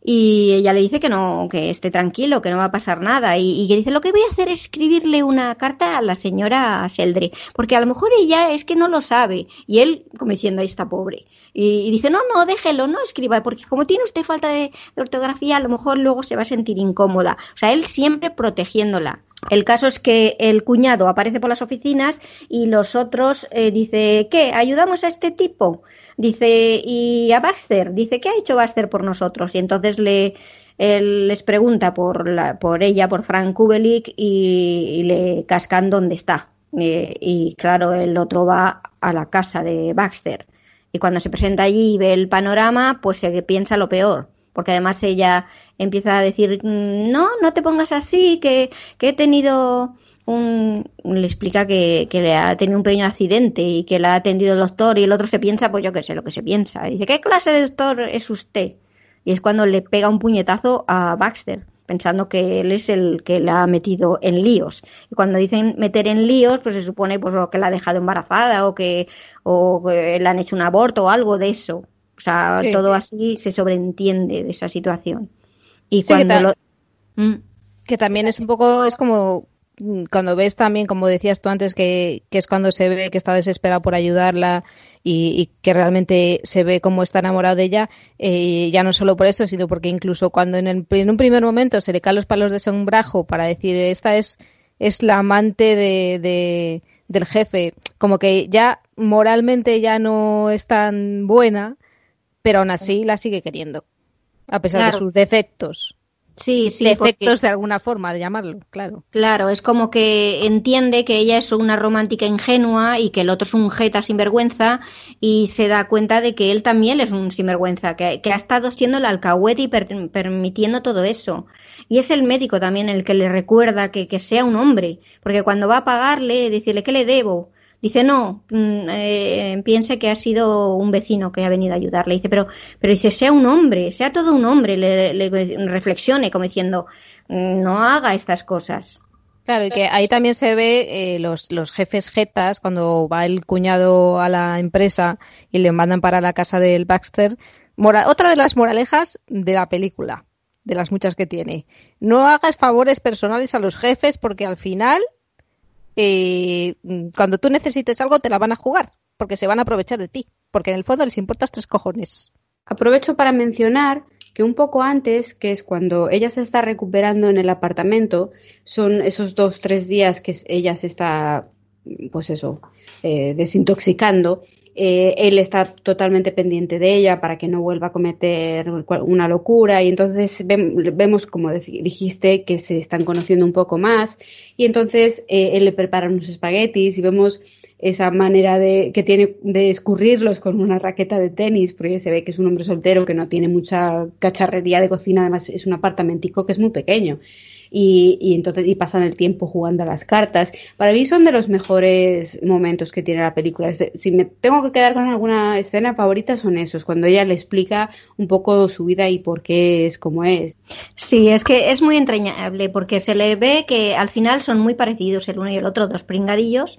Y ella le dice que no, que esté tranquilo, que no va a pasar nada. Y, que dice, lo que voy a hacer es escribirle una carta a la señora Sheldry, porque a lo mejor ella es que no lo sabe. Y él, como diciendo, ahí está pobre. Y, dice, no, no, déjelo, no escriba, porque como tiene usted falta de, ortografía, a lo mejor luego se va a sentir incómoda. O sea, él siempre protegiéndola. El caso es que el cuñado aparece por las oficinas y los otros eh, dice, ¿qué? ¿Ayudamos a este tipo? Dice, ¿y a Baxter? Dice, ¿qué ha hecho Baxter por nosotros? Y entonces le, él les pregunta por, la, por ella, por Frank Kubelik, y, le cascan dónde está. Eh, y claro, el otro va a la casa de Baxter. Y cuando se presenta allí y ve el panorama, pues se piensa lo peor. Porque además ella empieza a decir, mm, no, no te pongas así, que, que he tenido un... Le explica que, que, le ha tenido un pequeño accidente y que la ha atendido el doctor y el otro se piensa, pues yo qué sé lo que se piensa. dice, ¿qué clase de doctor es usted? Y es cuando le pega un puñetazo a Baxter, pensando que él es el que la ha metido en líos. Y cuando dicen meter en líos, pues se supone pues, que la ha dejado embarazada o que, o que le han hecho un aborto o algo de eso. O sea, todo así se sobreentiende de esa situación. Y cuando que, lo... ¿Mm? que también es un poco, es como cuando ves también, como decías tú antes, que, es cuando se ve que está desesperado por ayudarla y, que realmente se ve cómo está enamorado de ella, eh, ya no solo por eso, sino porque incluso cuando en, en, un primer momento se le caen los palos de sombrajo para decir, esta es, es la amante de, del jefe, como que ya moralmente ya no es tan buena, pero aún así la sigue queriendo a pesar de sus defectos. Sí, sí. Defectos de alguna forma de llamarlo, claro. Claro, es como que entiende que ella es una romántica ingenua y que el otro es un jeta sinvergüenza y se da cuenta de que él también es un sinvergüenza, que, ha estado siendo el alcahuete y permitiendo todo eso. Y es el médico también el que le recuerda que, que sea un hombre, porque cuando va a pagarle, decirle que le debo, Dice, no, mm, eh, piense que ha sido un vecino que ha venido a ayudarle. Dice, pero, pero dice, sea un hombre, sea todo un hombre, le, reflexione como diciendo, mm, no haga estas cosas. Claro, y que ahí también se ve eh, los, los jefes jetas cuando va el cuñado a la empresa y le mandan para la casa del Baxter. otra de las moralejas de la película, de las muchas que tiene. No hagas favores personales a los jefes porque al final eh, cuando tú necesites algo te la van a jugar, porque se van a aprovechar de ti, porque en el fondo les importas tres cojones. Aprovecho para mencionar que un poco antes, que es cuando ella se está recuperando en el apartamento, son esos dos, tres días que ella se está, pues eso, eh, desintoxicando, eh, él está totalmente pendiente de ella para que no vuelva a cometer una locura. Y entonces vemos, como dijiste, que se están conociendo un poco más. Y entonces eh, él le prepara unos espaguetis y vemos esa manera de que tiene de escurrirlos con una raqueta de tenis, porque se ve que es un hombre soltero que no tiene mucha cacharrería de cocina, además es un apartamentico que es muy pequeño y, y, entonces y pasan el tiempo jugando a las cartas. Para mí son de los mejores momentos que tiene la película. Si me tengo que quedar con alguna escena favorita son esos, cuando ella le explica un poco su vida y por qué es como es. Sí, es que es muy entrañable porque se le ve que al final son muy parecidos el uno y el otro, dos pringadillos.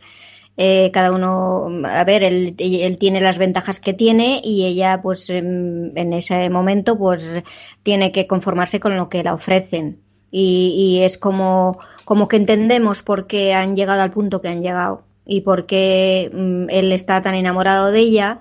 Eh, cada uno, a ver, él, tiene las ventajas que tiene y ella, pues, en, en, ese momento, pues, tiene que conformarse con lo que la ofrecen y, es como, como que entendemos por qué han llegado al punto que han llegado y por qué mm, él está tan enamorado de ella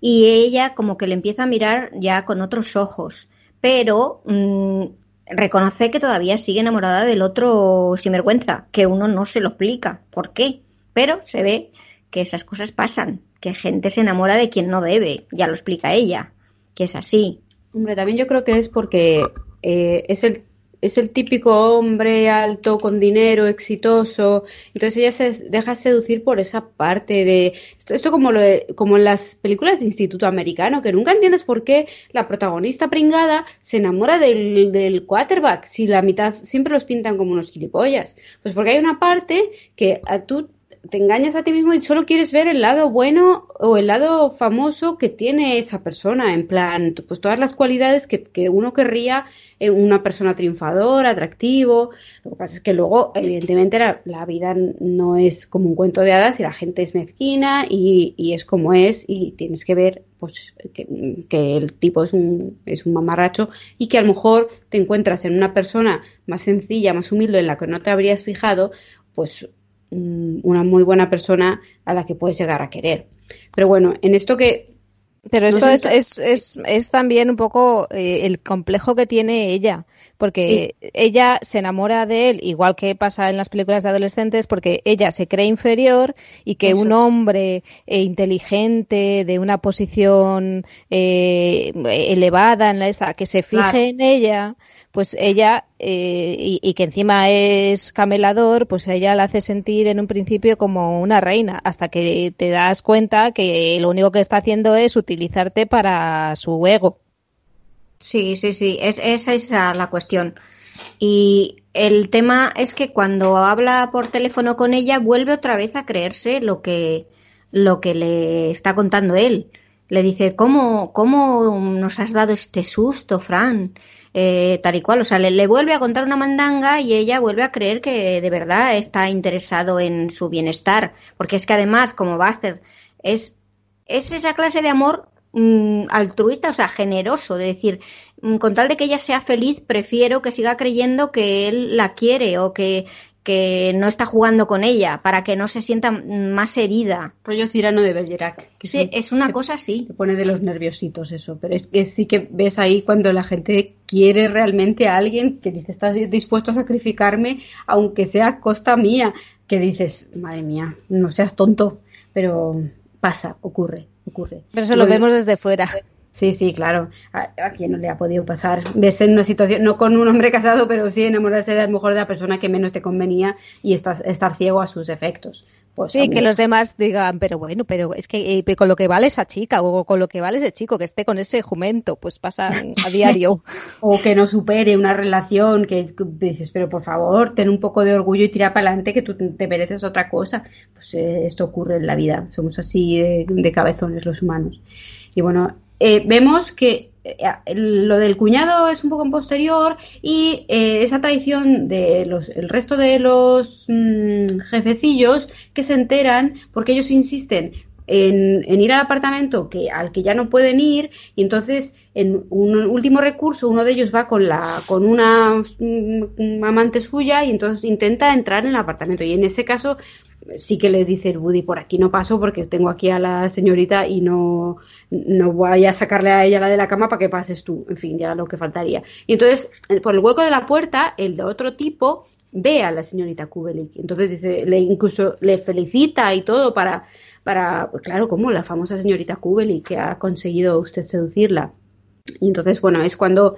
y ella como que le empieza a mirar ya con otros ojos, pero mm, reconoce que todavía sigue enamorada del otro sinvergüenza, que uno no se lo explica por qué, pero se ve que esas cosas pasan, que gente se enamora de quien no debe, ya lo explica ella, que es así. Hombre, también yo creo que es porque eh, es el es el típico hombre alto, con dinero, exitoso. Entonces ella se deja seducir por esa parte de esto, como lo como en las películas de instituto americano, que nunca entiendes por qué la protagonista pringada se enamora del, del quarterback, si la mitad siempre los pintan como unos gilipollas. Pues porque hay una parte que a tú te engañas a ti mismo y solo quieres ver el lado bueno o el lado famoso que tiene esa persona, en plan, pues todas las cualidades que, que uno querría en una persona triunfadora, atractivo. Lo que pasa es que luego, evidentemente, la, vida no es como un cuento de hadas y la gente es mezquina y, y es como es y tienes que ver pues que, que, el tipo es un, es un mamarracho y que a lo mejor te encuentras en una persona más sencilla, más humilde, en la que no te habrías fijado, pues una muy buena persona a la que puedes llegar a querer. Pero bueno, en esto que Pero esto es, es, es, es también un poco eh, el complejo que tiene ella, porque ella se enamora de él, igual que pasa en las películas de adolescentes, porque ella se cree inferior y que Eso un hombre eh, inteligente, de una posición eh, elevada en la que se fije Claro. en ella, pues ella, eh, y, que encima es camelador, pues ella la hace sentir en un principio como una reina, hasta que te das cuenta que lo único que está haciendo es utilizarte para su ego. Sí, sí, sí, es, esa es la cuestión. Y el tema es que cuando habla por teléfono con ella, vuelve otra vez a creerse lo que, lo que le está contando él. Le dice, ¿cómo, cómo nos has dado este susto, Fran? Eh, tal y cual, o sea, le, vuelve a contar una mandanga y ella vuelve a creer que de verdad está interesado en su bienestar. Porque es que además, como Buster, es, es esa clase de amor mm, altruista, o sea, generoso, de decir, mm, con tal de que ella sea feliz, prefiero que siga creyendo que él la quiere o que, que no está jugando con ella, para que no se sienta más herida. Rollo Cirano de Bergerac. que Sí, es una se- cosa así. Se pone de los nerviositos eso, pero es que sí que ves ahí cuando la gente quiere realmente a alguien que dice, estás dispuesto a sacrificarme aunque sea a costa mía, que dices, madre mía, no seas tonto, pero pasa, ocurre, ocurre. Pero eso lo vemos desde fuera. Sí, sí, claro. A, a quien no le ha podido pasar. Ves en una situación, no con un hombre casado, pero sí enamorarse de a lo mejor de la persona que menos te convenía y estar, estar ciego a sus efectos. Pues, Sí, que los demás digan, pero bueno, pero es que eh, con lo que vale esa chica o con lo que vale ese chico que esté con ese jumento, pues pasa a diario. O que no supere una relación, que, que dices, pero por favor, ten un poco de orgullo y tira para adelante, que tú te mereces otra cosa. Pues eh, esto ocurre en la vida, somos así de, de cabezones los humanos. Y bueno, eh, vemos que eh, lo del cuñado es un poco en posterior y eh, esa traición de los, el resto de los mm, jefecillos que se enteran porque ellos insisten en, en ir al apartamento que, al que ya no pueden ir y entonces en un último recurso uno de ellos va con la con una mm, amante suya y entonces intenta entrar en el apartamento. Y en ese caso sí que le dice el Woody por aquí no paso porque tengo aquí a la señorita y no no voy a sacarle a ella la de la cama para que pases tú en fin ya lo que faltaría. Y entonces por el hueco de la puerta el de otro tipo ve a la señorita Kubelik. Entonces dice le incluso le felicita y todo para para pues claro como la famosa señorita Kubelik que ha conseguido usted seducirla. Y entonces bueno es cuando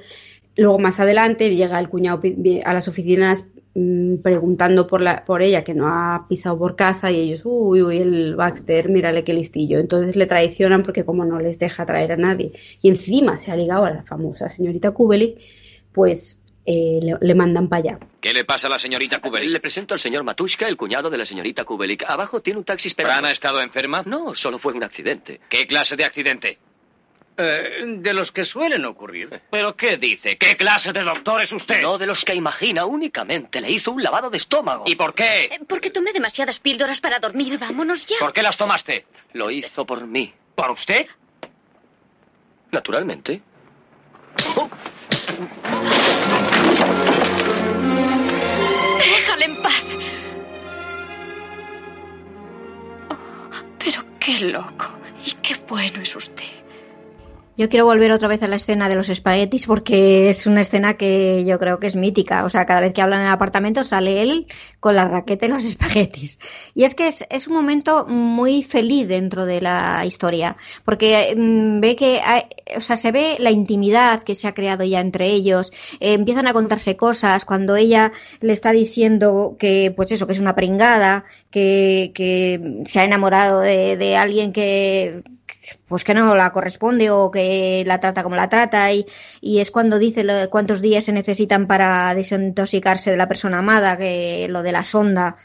luego más adelante llega el cuñado a las oficinas mm, preguntando por la por ella que no ha pisado por casa y ellos uy uy el Baxter mírale qué listillo entonces le traicionan porque como no les deja traer a nadie. Y encima se ha ligado a la famosa señorita Kubelik pues eh, le, le mandan para allá ¿Qué le pasa a la señorita Kubelik? Le presento al señor Matushka, el cuñado de la señorita Kubelik. Abajo tiene un taxi esperando. ¿Fran ha estado enferma? No, solo fue un accidente. ¿Qué clase de accidente? Eh, de los que suelen ocurrir. ¿Pero qué dice? ¿Qué clase de doctor es usted? No de los que imagina, únicamente le hizo un lavado de estómago. ¿Y por qué? Eh, Porque tomé demasiadas píldoras para dormir. Vámonos ya. ¿Por qué las tomaste? Lo hizo por mí. ¿Por usted? Naturalmente. Déjale qué loco. Y qué bueno es usted. Yo quiero volver otra vez a la escena de los espaguetis porque es una escena que yo creo que es mítica. O sea, cada vez que hablan en el apartamento sale él con la raqueta y los espaguetis. Y es que es, es un momento muy feliz dentro de la historia porque mm, ve que, hay- se ve la intimidad que se ha creado ya entre ellos. Eh, empiezan a contarse cosas cuando ella le está diciendo que, pues eso, que es una pringada, que, que se ha enamorado de, de alguien que, pues que no la corresponde o que la trata como la trata y, y es cuando dice lo- cuántos días se necesitan para desintoxicarse de la persona amada, que lo de la sonda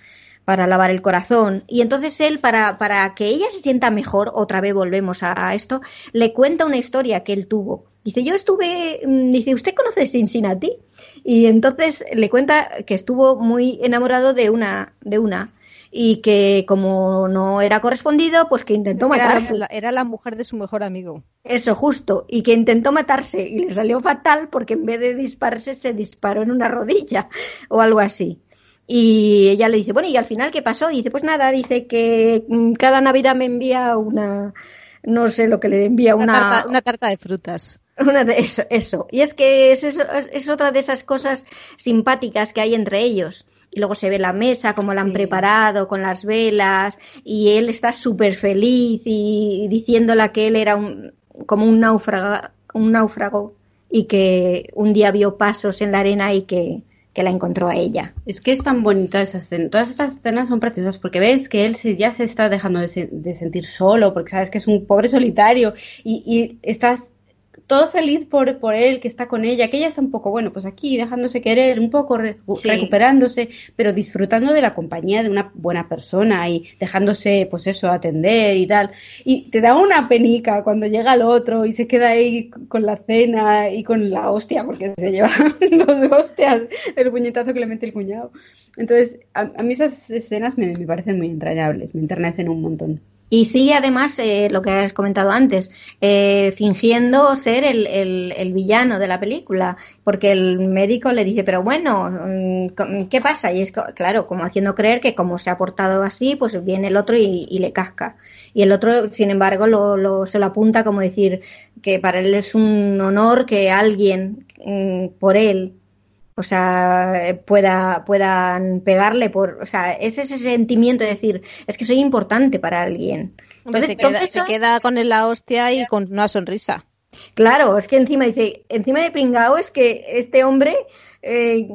para lavar el corazón. Y entonces él, para, para que ella se sienta mejor, otra vez volvemos a, a esto, le cuenta una historia que él tuvo. Dice, yo estuve, mm, dice, ¿usted conoce Cincinnati? Y entonces le cuenta que estuvo muy enamorado de una, de una, y que como no era correspondido, pues que intentó Era matarse. la, era la mujer de su mejor amigo. Eso, justo. Y que intentó matarse y le salió fatal porque en vez de dispararse se disparó en una rodilla o algo así. Y ella le dice, bueno, ¿y al final qué pasó? Y dice, pues nada, dice que mm, cada Navidad me envía una, no sé lo que le envía Una, una, tarta, una tarta de frutas. una de eso, eso. Y es que es, eso- es, es otra de esas cosas simpáticas que hay entre ellos. Y luego se ve la mesa, como la han Sí. preparado, con las velas, y él está súper feliz y diciéndola que él era un, como un náufrago, un náufrago y que un día vio pasos en la arena y que, que la encontró a ella. Es que es tan bonita esa escena. Todas esas escenas son preciosas porque ves que él se- ya se está dejando de, se- de sentir solo, porque sabes que es un pobre solitario y, y estás todo feliz por, por él, que está con ella, que ella está un poco, bueno, pues aquí dejándose querer, un poco re- Sí. recuperándose, pero disfrutando de la compañía de una buena persona y dejándose, pues eso, atender y tal. Y te da una penica cuando llega el otro y se queda ahí con la cena y con la hostia, porque se lleva dos hostias, el puñetazo que le mete el cuñado. Entonces, a, a mí esas escenas me, me parecen muy entrañables, me enternecen un montón. Y sigue además eh, lo que has comentado antes, eh, fingiendo ser el, el- villano de la película, porque el médico le dice, pero bueno, mm, ¿qué pasa? Y es claro, como haciendo creer que como se ha portado así, pues viene el otro y, y le casca. Y el otro, sin embargo, lo, lo- se lo apunta como decir que para él es un honor que alguien mm, por él o sea, pueda, puedan pegarle por, o sea, es ese sentimiento de decir, es que soy importante para alguien. Entonces, se, queda, se queda con la hostia y con una sonrisa. Claro, es que encima dice, encima de pringao es que este hombre, eh,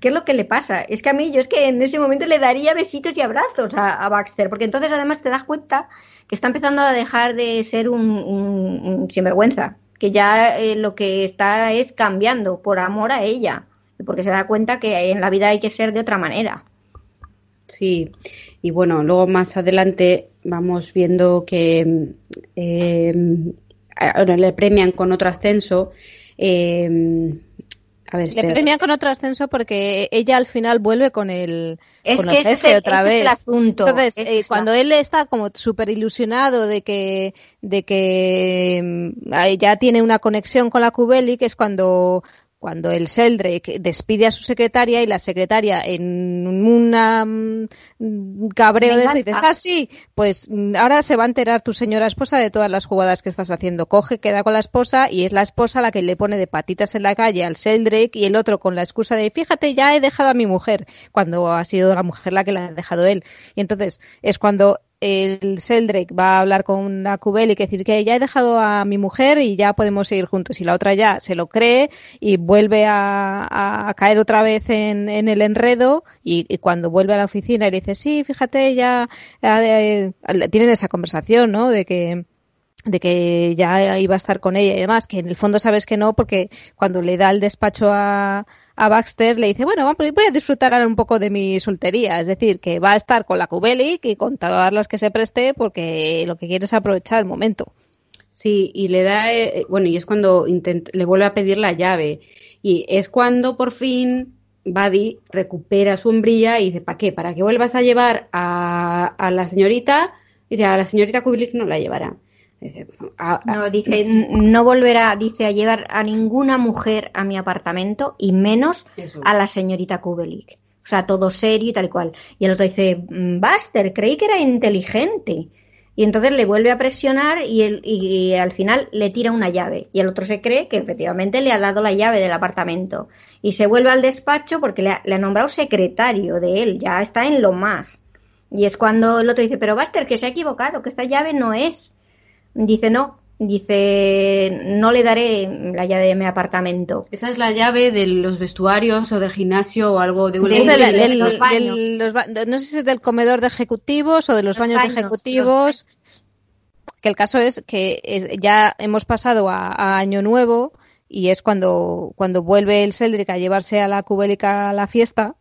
¿qué es lo que le pasa? Es que a mí, yo es que en ese momento le daría besitos y abrazos a, a Baxter, porque entonces además te das cuenta que está empezando a dejar de ser un, un- un sinvergüenza, que ya eh, lo que está es cambiando por amor a ella, porque se da cuenta que en la vida hay que ser de otra manera. Sí, y bueno, luego más adelante vamos viendo que eh, le premian con otro ascenso. eh, a ver, Le premian con otro ascenso porque ella al final vuelve con el, Es con que el ese es jefe el- otra ese es vez. el asunto. Entonces, eh, es la- cuando él está como súper ilusionado de que, de que ahí ya tiene una conexión con la Cubeli, que es cuando, cuando el Seldrake despide a su secretaria y la secretaria en una mm, cabreo de dices, Venganza. ah, sí, pues mm, ahora se va a enterar tu señora esposa de todas las jugadas que estás haciendo. Coge, queda con la esposa y es la esposa la que le pone de patitas en la calle al Seldrake y el otro con la excusa de, fíjate, ya he dejado a mi mujer, cuando ha sido la mujer la que la ha dejado él. Y entonces es cuando el Seldrake va a hablar con la Cubel y que decir que ya he dejado a mi mujer y ya podemos seguir juntos. Y la otra ya se lo cree y vuelve a, a- caer otra vez en, el enredo y, cuando vuelve a la oficina y le dice, sí, fíjate, ya eh, eh, tienen esa conversación, ¿no? De que de que ya iba a estar con ella y demás, que en el fondo sabes que no, porque cuando le da el despacho a, a Baxter, le dice, bueno, voy a disfrutar ahora un poco de mi soltería, es decir, que va a estar con la Kubelic y con todas las que se preste, porque lo que quiere es aprovechar el momento. Sí, y le da, eh, bueno, y es cuando le vuelve a pedir la llave. Y es cuando por fin Buddy recupera su sombrilla y dice, ¿para qué? ¿Para que vuelvas a llevar a, a la señorita? Y dice, a la señorita Kubelik no la llevará. Dice, "A- a- No, dice, "N- no volverá, dice, a llevar a ninguna mujer a mi apartamento y menos Eso. a la señorita Kubelik. O sea, todo serio y tal y cual. Y el otro dice, "Mm, Buster, creí que era inteligente. Y entonces le vuelve a presionar y, el, y al final le tira una llave. Y el otro se cree que efectivamente le ha dado la llave del apartamento. Y se vuelve al despacho porque le ha, le ha nombrado secretario de él, ya está en lo más. Y es cuando el otro dice, pero Buster, que se ha equivocado, que esta llave no es. Dice, no, dice, no le daré la llave de mi apartamento. Esa es la llave de los vestuarios o del gimnasio o algo de un De- los baños. del- los ba- no sé si es del comedor de ejecutivos o de los, Los baños, de ejecutivos. Que el caso es que ya hemos pasado a, a Año Nuevo y es cuando, cuando vuelve el Seldrick a llevarse a la cubélica a la fiesta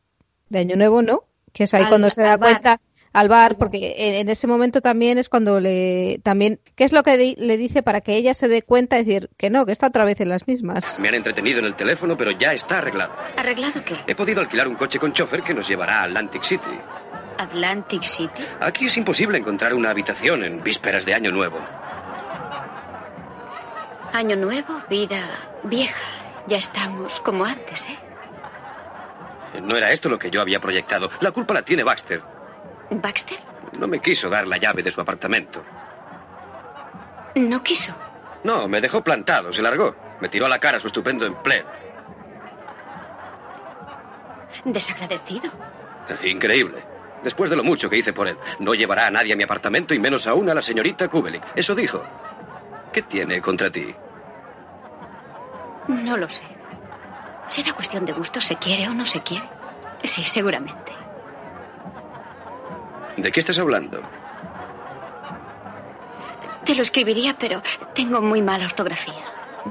de Año Nuevo, ¿no? Que es ahí Al- cuando se da bar. cuenta al bar, porque en, ese momento también es cuando le también qué es lo que di- le dice para que ella se dé cuenta y decir que no, que está otra vez en las mismas. Me han entretenido en el teléfono, pero ya está arreglado. ¿Arreglado qué? He podido alquilar un coche con chofer que nos llevará a Atlantic City. ¿Atlantic City? Aquí es imposible encontrar una habitación en vísperas de Año Nuevo. Año nuevo, vida vieja. Ya estamos como antes, ¿eh? No era esto lo que yo había proyectado. La culpa la tiene Baxter. ¿Baxter? No me quiso dar la llave de su apartamento. No quiso. No, me dejó plantado, se largó. Me tiró a la cara su estupendo empleo. Desagradecido. Increíble. Después de lo mucho que hice por él, no llevará a nadie a mi apartamento y menos aún a la señorita Kubelik. Eso dijo. ¿Qué tiene contra ti? No lo sé. Será cuestión de gusto, se quiere o no se quiere. Sí, seguramente. ¿De qué estás hablando? Te lo escribiría, pero tengo muy mala ortografía.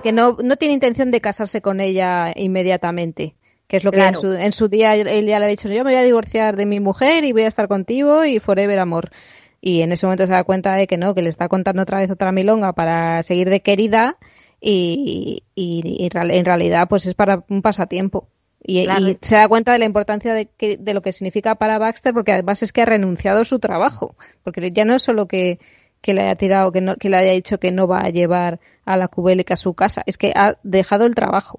Que no, no tiene intención de casarse con ella inmediatamente. Que es lo que en, su, en su día él ya le ha dicho, yo me voy a divorciar de mi mujer y voy a estar contigo y forever amor. Y en ese momento se da cuenta de que no, que le está contando otra vez otra milonga para seguir de querida y, y- y en realidad pues es para un pasatiempo. Y, Claro. y se da cuenta de la importancia de, que, de lo que significa para Baxter porque además es que ha renunciado a su trabajo. Porque ya no es solo que, que le haya tirado, que, no, que le haya dicho que no va a llevar a la Kubelika a su casa, es que ha dejado el trabajo.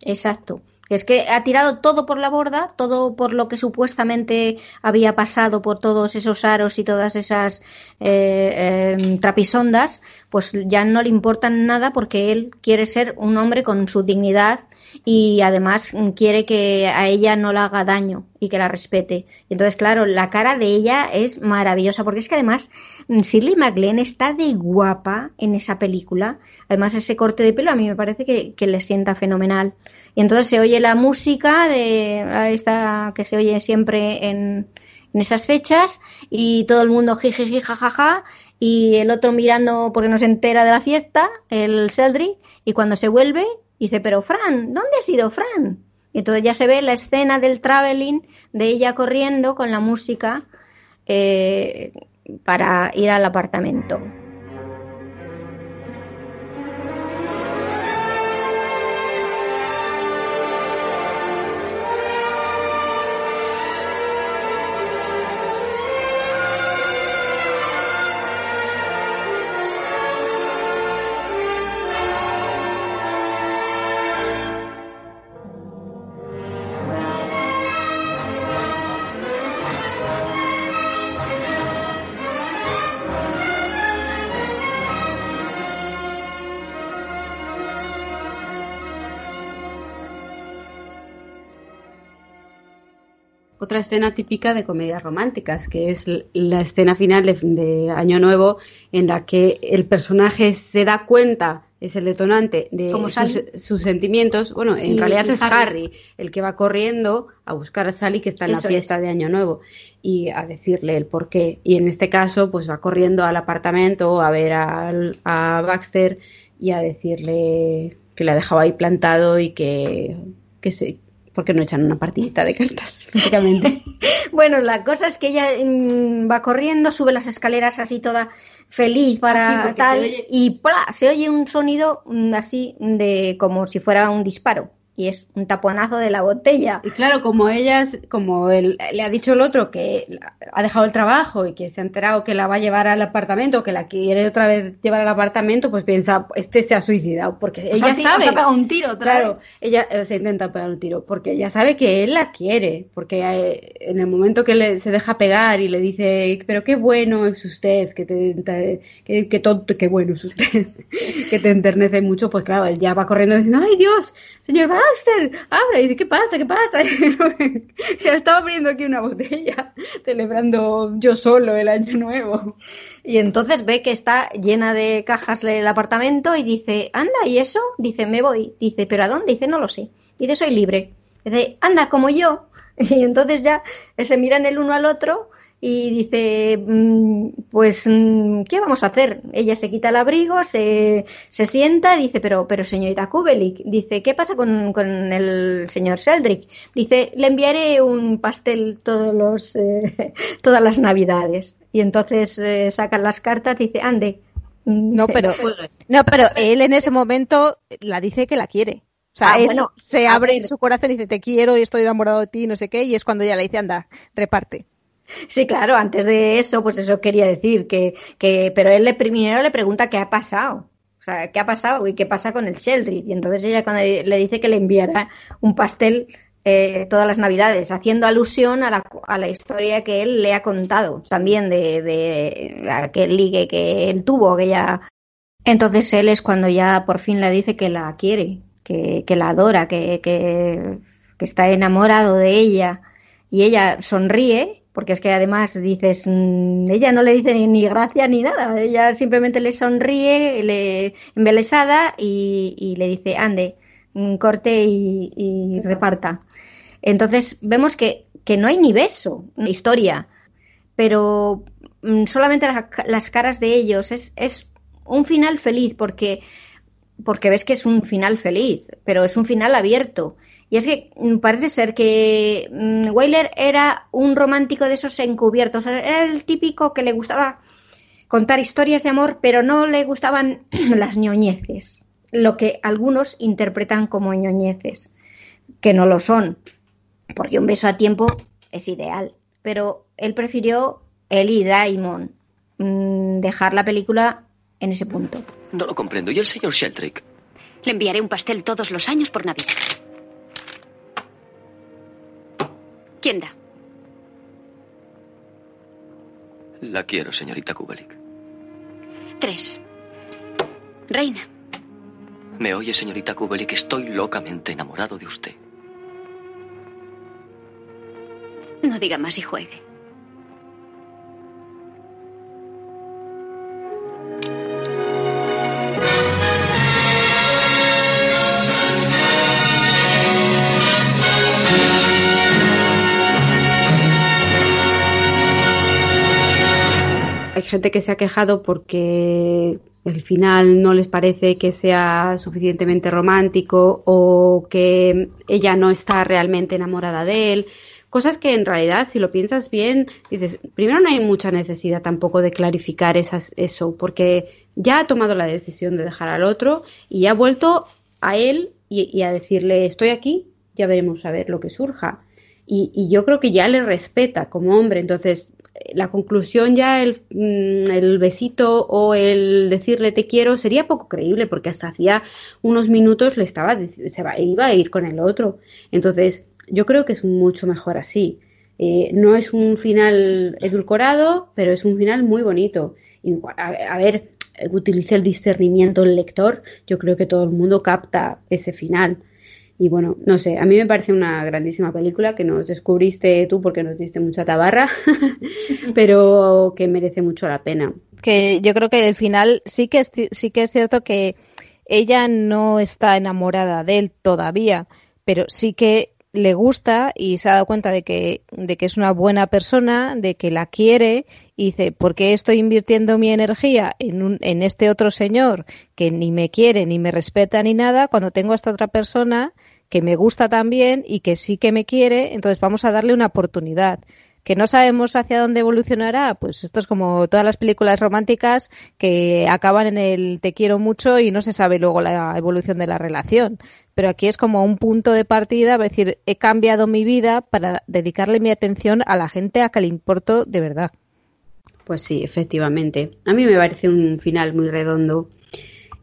Exacto. Es que ha tirado todo por la borda, todo por lo que supuestamente había pasado por todos esos aros y todas esas eh, eh, trapisondas, pues ya no le importan nada porque él quiere ser un hombre con su dignidad y además quiere que a ella no la haga daño y que la respete. Entonces, claro, la cara de ella es maravillosa porque es que además mm, Shirley MacLaine está de guapa en esa película. Además, ese corte de pelo a mí me parece que, le sienta fenomenal. Y entonces se oye la música de esta que se oye siempre en, esas fechas y todo el mundo jijiji jajaja y el otro mirando porque no se entera de la fiesta, el Seldry, y cuando se vuelve dice, pero Fran, ¿dónde has ido Fran? Y entonces ya se ve la escena del traveling de ella corriendo con la música eh, para ir al apartamento. Otra escena típica de comedias románticas, que es la escena final de, de Año Nuevo, en la que el personaje se da cuenta, es el detonante de sus, sus sentimientos. Bueno, en Y- realidad y es Harry. Harry el que va corriendo a buscar a Sally, que está en Eso la fiesta es. de Año Nuevo, y a decirle el por qué. Y en este caso, pues va corriendo al apartamento a ver al- a Baxter y a decirle que le ha dejado ahí plantado y que, que se, porque no echan una partidita de cartas, básicamente. Bueno, la cosa es que ella mm, va corriendo, sube las escaleras así toda feliz Ah, para porque tal oye- y ¡plá! se oye un sonido mm, así de como si fuera un disparo y es un taponazo de la botella. Y claro, como ella, como él, le ha dicho el otro que ha dejado el trabajo y que se ha enterado que la va a llevar al apartamento, que la quiere otra vez llevar al apartamento, pues piensa, este se ha suicidado, porque O sea, ella ti- sabe. os ha pegado un tiro otra Claro, vez. ella eh, se intenta pegar un tiro, porque ella sabe que él la quiere, porque eh, en el momento que le, se deja pegar y le dice, pero qué bueno es usted, que te, que, que tonto, qué bueno es usted, que te enternece mucho, pues claro, él ya va corriendo diciendo, ay Dios, señor Baxter, abre, y dice, ¿qué pasa? ¿Qué pasa? Se estaba abriendo aquí una botella, celebrando yo solo el año nuevo. Y entonces ve que está llena de cajas el apartamento y dice, anda, ¿y eso? Dice, me voy. Dice, ¿pero a dónde? Dice, no lo sé. Dice, soy libre. Dice, anda, como yo. Y entonces ya se miran el uno al otro y dice, "Mm, pues, mm, ¿qué vamos a hacer? Ella se quita el abrigo, se, se sienta y dice, pero, pero señorita Kubelik, dice, ¿qué pasa con, con el señor Sheldrick? Dice, le enviaré un pastel todos los, eh, todas las navidades. Y entonces eh, sacan las cartas y dice, ande. No, pero, no, pero él en ese momento la dice que la quiere. O sea, Ah, él bueno, se abre su corazón y dice, te quiero y estoy enamorado de ti, no sé qué, y es cuando ella le dice, anda, reparte. Sí, claro, antes de eso, pues eso quería decir, que, que pero él le, primero le pregunta qué ha pasado. O sea, ¿qué ha pasado y qué pasa con el Sheldrick? Y entonces ella cuando le dice que le enviará un pastel eh, todas las navidades, haciendo alusión a la, a la historia que él le ha contado también de, de aquel ligue que él tuvo, aquella Entonces él es cuando ya por fin le dice que la quiere, que, que la adora, que, que, que está enamorado de ella y ella sonríe porque es que además dices, mm, ella no le dice ni, gracia ni nada, ella simplemente le sonríe, le embelesada y, le dice, ande, mm, corte y, reparta. Entonces vemos que, no hay ni beso, ni historia, pero mm, solamente las, caras de ellos es, es un final feliz porque porque ves que es un final feliz, pero es un final abierto. Y es que mm, parece ser que mm, Weiler era un romántico de esos encubiertos. Era el típico que le gustaba contar historias de amor, pero no le gustaban las ñoñeces. Lo que algunos interpretan como ñoñeces, que no lo son. Porque un beso a tiempo es ideal. Pero él prefirió, él y Daimon, mm, dejar la película en ese punto. No lo comprendo. ¿Y el señor Sheltrick? Le enviaré un pastel todos los años por Navidad. ¿Quién da? La quiero, señorita Kubelik. Tres. Reina. ¿Me oye, señorita Kubelik? Estoy locamente enamorado de usted. No diga más y juegue. Gente que se ha quejado porque el final no les parece que sea suficientemente romántico o que ella no está realmente enamorada de él. Cosas que en realidad, si lo piensas bien, dices, primero no hay mucha necesidad tampoco de clarificar esas, eso, porque ya ha tomado la decisión de dejar al otro y ha vuelto a él y, a decirle, estoy aquí, ya veremos a ver lo que surja. Y, y, yo creo que ya le respeta como hombre. Entonces, la conclusión ya, mm, el, besito o el decirle te quiero sería poco creíble porque hasta hacía unos minutos le estaba, se iba a ir con el otro. Entonces, yo creo que es mucho mejor así. Eh, no es un final edulcorado, pero es un final muy bonito. a, ver, utilice el discernimiento del lector, yo creo que todo el mundo capta ese final. Y bueno, no sé, a mí me parece una grandísima película que nos descubriste tú porque nos diste mucha tabarra, pero que merece mucho la pena. Que yo creo que el final sí que es, sí que es cierto que ella no está enamorada de él todavía, pero sí que le gusta y se ha dado cuenta de que, de que es una buena persona, de que la quiere y dice, ¿por qué estoy invirtiendo mi energía en, un, en este otro señor que ni me quiere, ni me respeta, ni nada, cuando tengo a esta otra persona que me gusta también y que sí que me quiere, entonces vamos a darle una oportunidad que no sabemos hacia dónde evolucionará, pues esto es como todas las películas románticas que acaban en el te quiero mucho y no se sabe luego la evolución de la relación. Pero aquí es como un punto de partida, es decir, he cambiado mi vida para dedicarle mi atención a la gente a que le importo de verdad. Pues sí, efectivamente. A mí me parece un final muy redondo.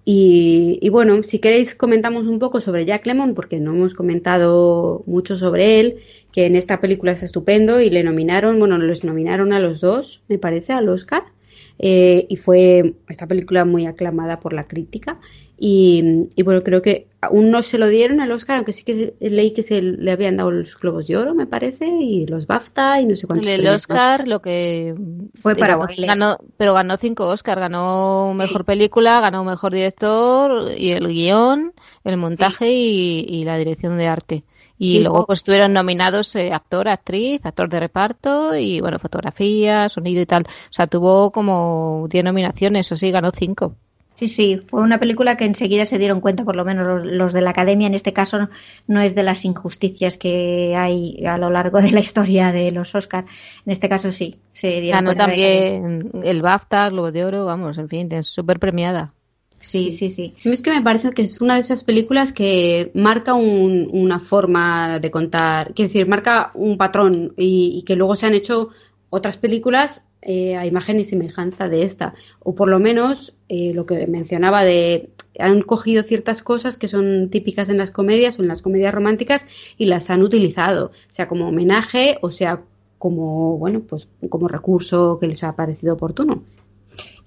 Y, y, bueno, si queréis comentamos un poco sobre Jack Lemon, porque no hemos comentado mucho sobre él que en esta película es estupendo y le nominaron, bueno, les nominaron a los dos, me parece, al Oscar. Eh, y fue esta película muy aclamada por la crítica. Y, bueno, creo que aún no se lo dieron al Oscar, aunque sí que leí que se le habían dado los Globos de Oro, me parece, y los BAFTA y no sé cuántos. El Oscar, lo que fue para ganó, pero ganó cinco Oscar, ganó mejor película, ganó mejor director y el guion, el montaje y la dirección de arte. Y luego pues estuvieron nominados eh, actor, actriz, actor de reparto y bueno, fotografía, sonido y tal. O sea, tuvo como 10 nominaciones, o sí, ganó 5. Sí, sí, fue una película que enseguida se dieron cuenta, por lo menos los, de la academia, en este caso no es de las injusticias que hay a lo largo de la historia de los Oscars. En este caso sí, se dieron Ganó también el BAFTA, Globo de Oro, vamos, en fin, es súper premiada. Sí, sí, sí. Es que me parece que es una de esas películas que marca una forma de contar, quiero decir, marca un patrón y, que luego se han hecho otras películas eh, a imagen y semejanza de esta. O por lo menos eh, lo que mencionaba de han cogido ciertas cosas que son típicas en las comedias o en las comedias románticas y las han utilizado, sea como homenaje o sea como, bueno, pues como recurso que les ha parecido oportuno.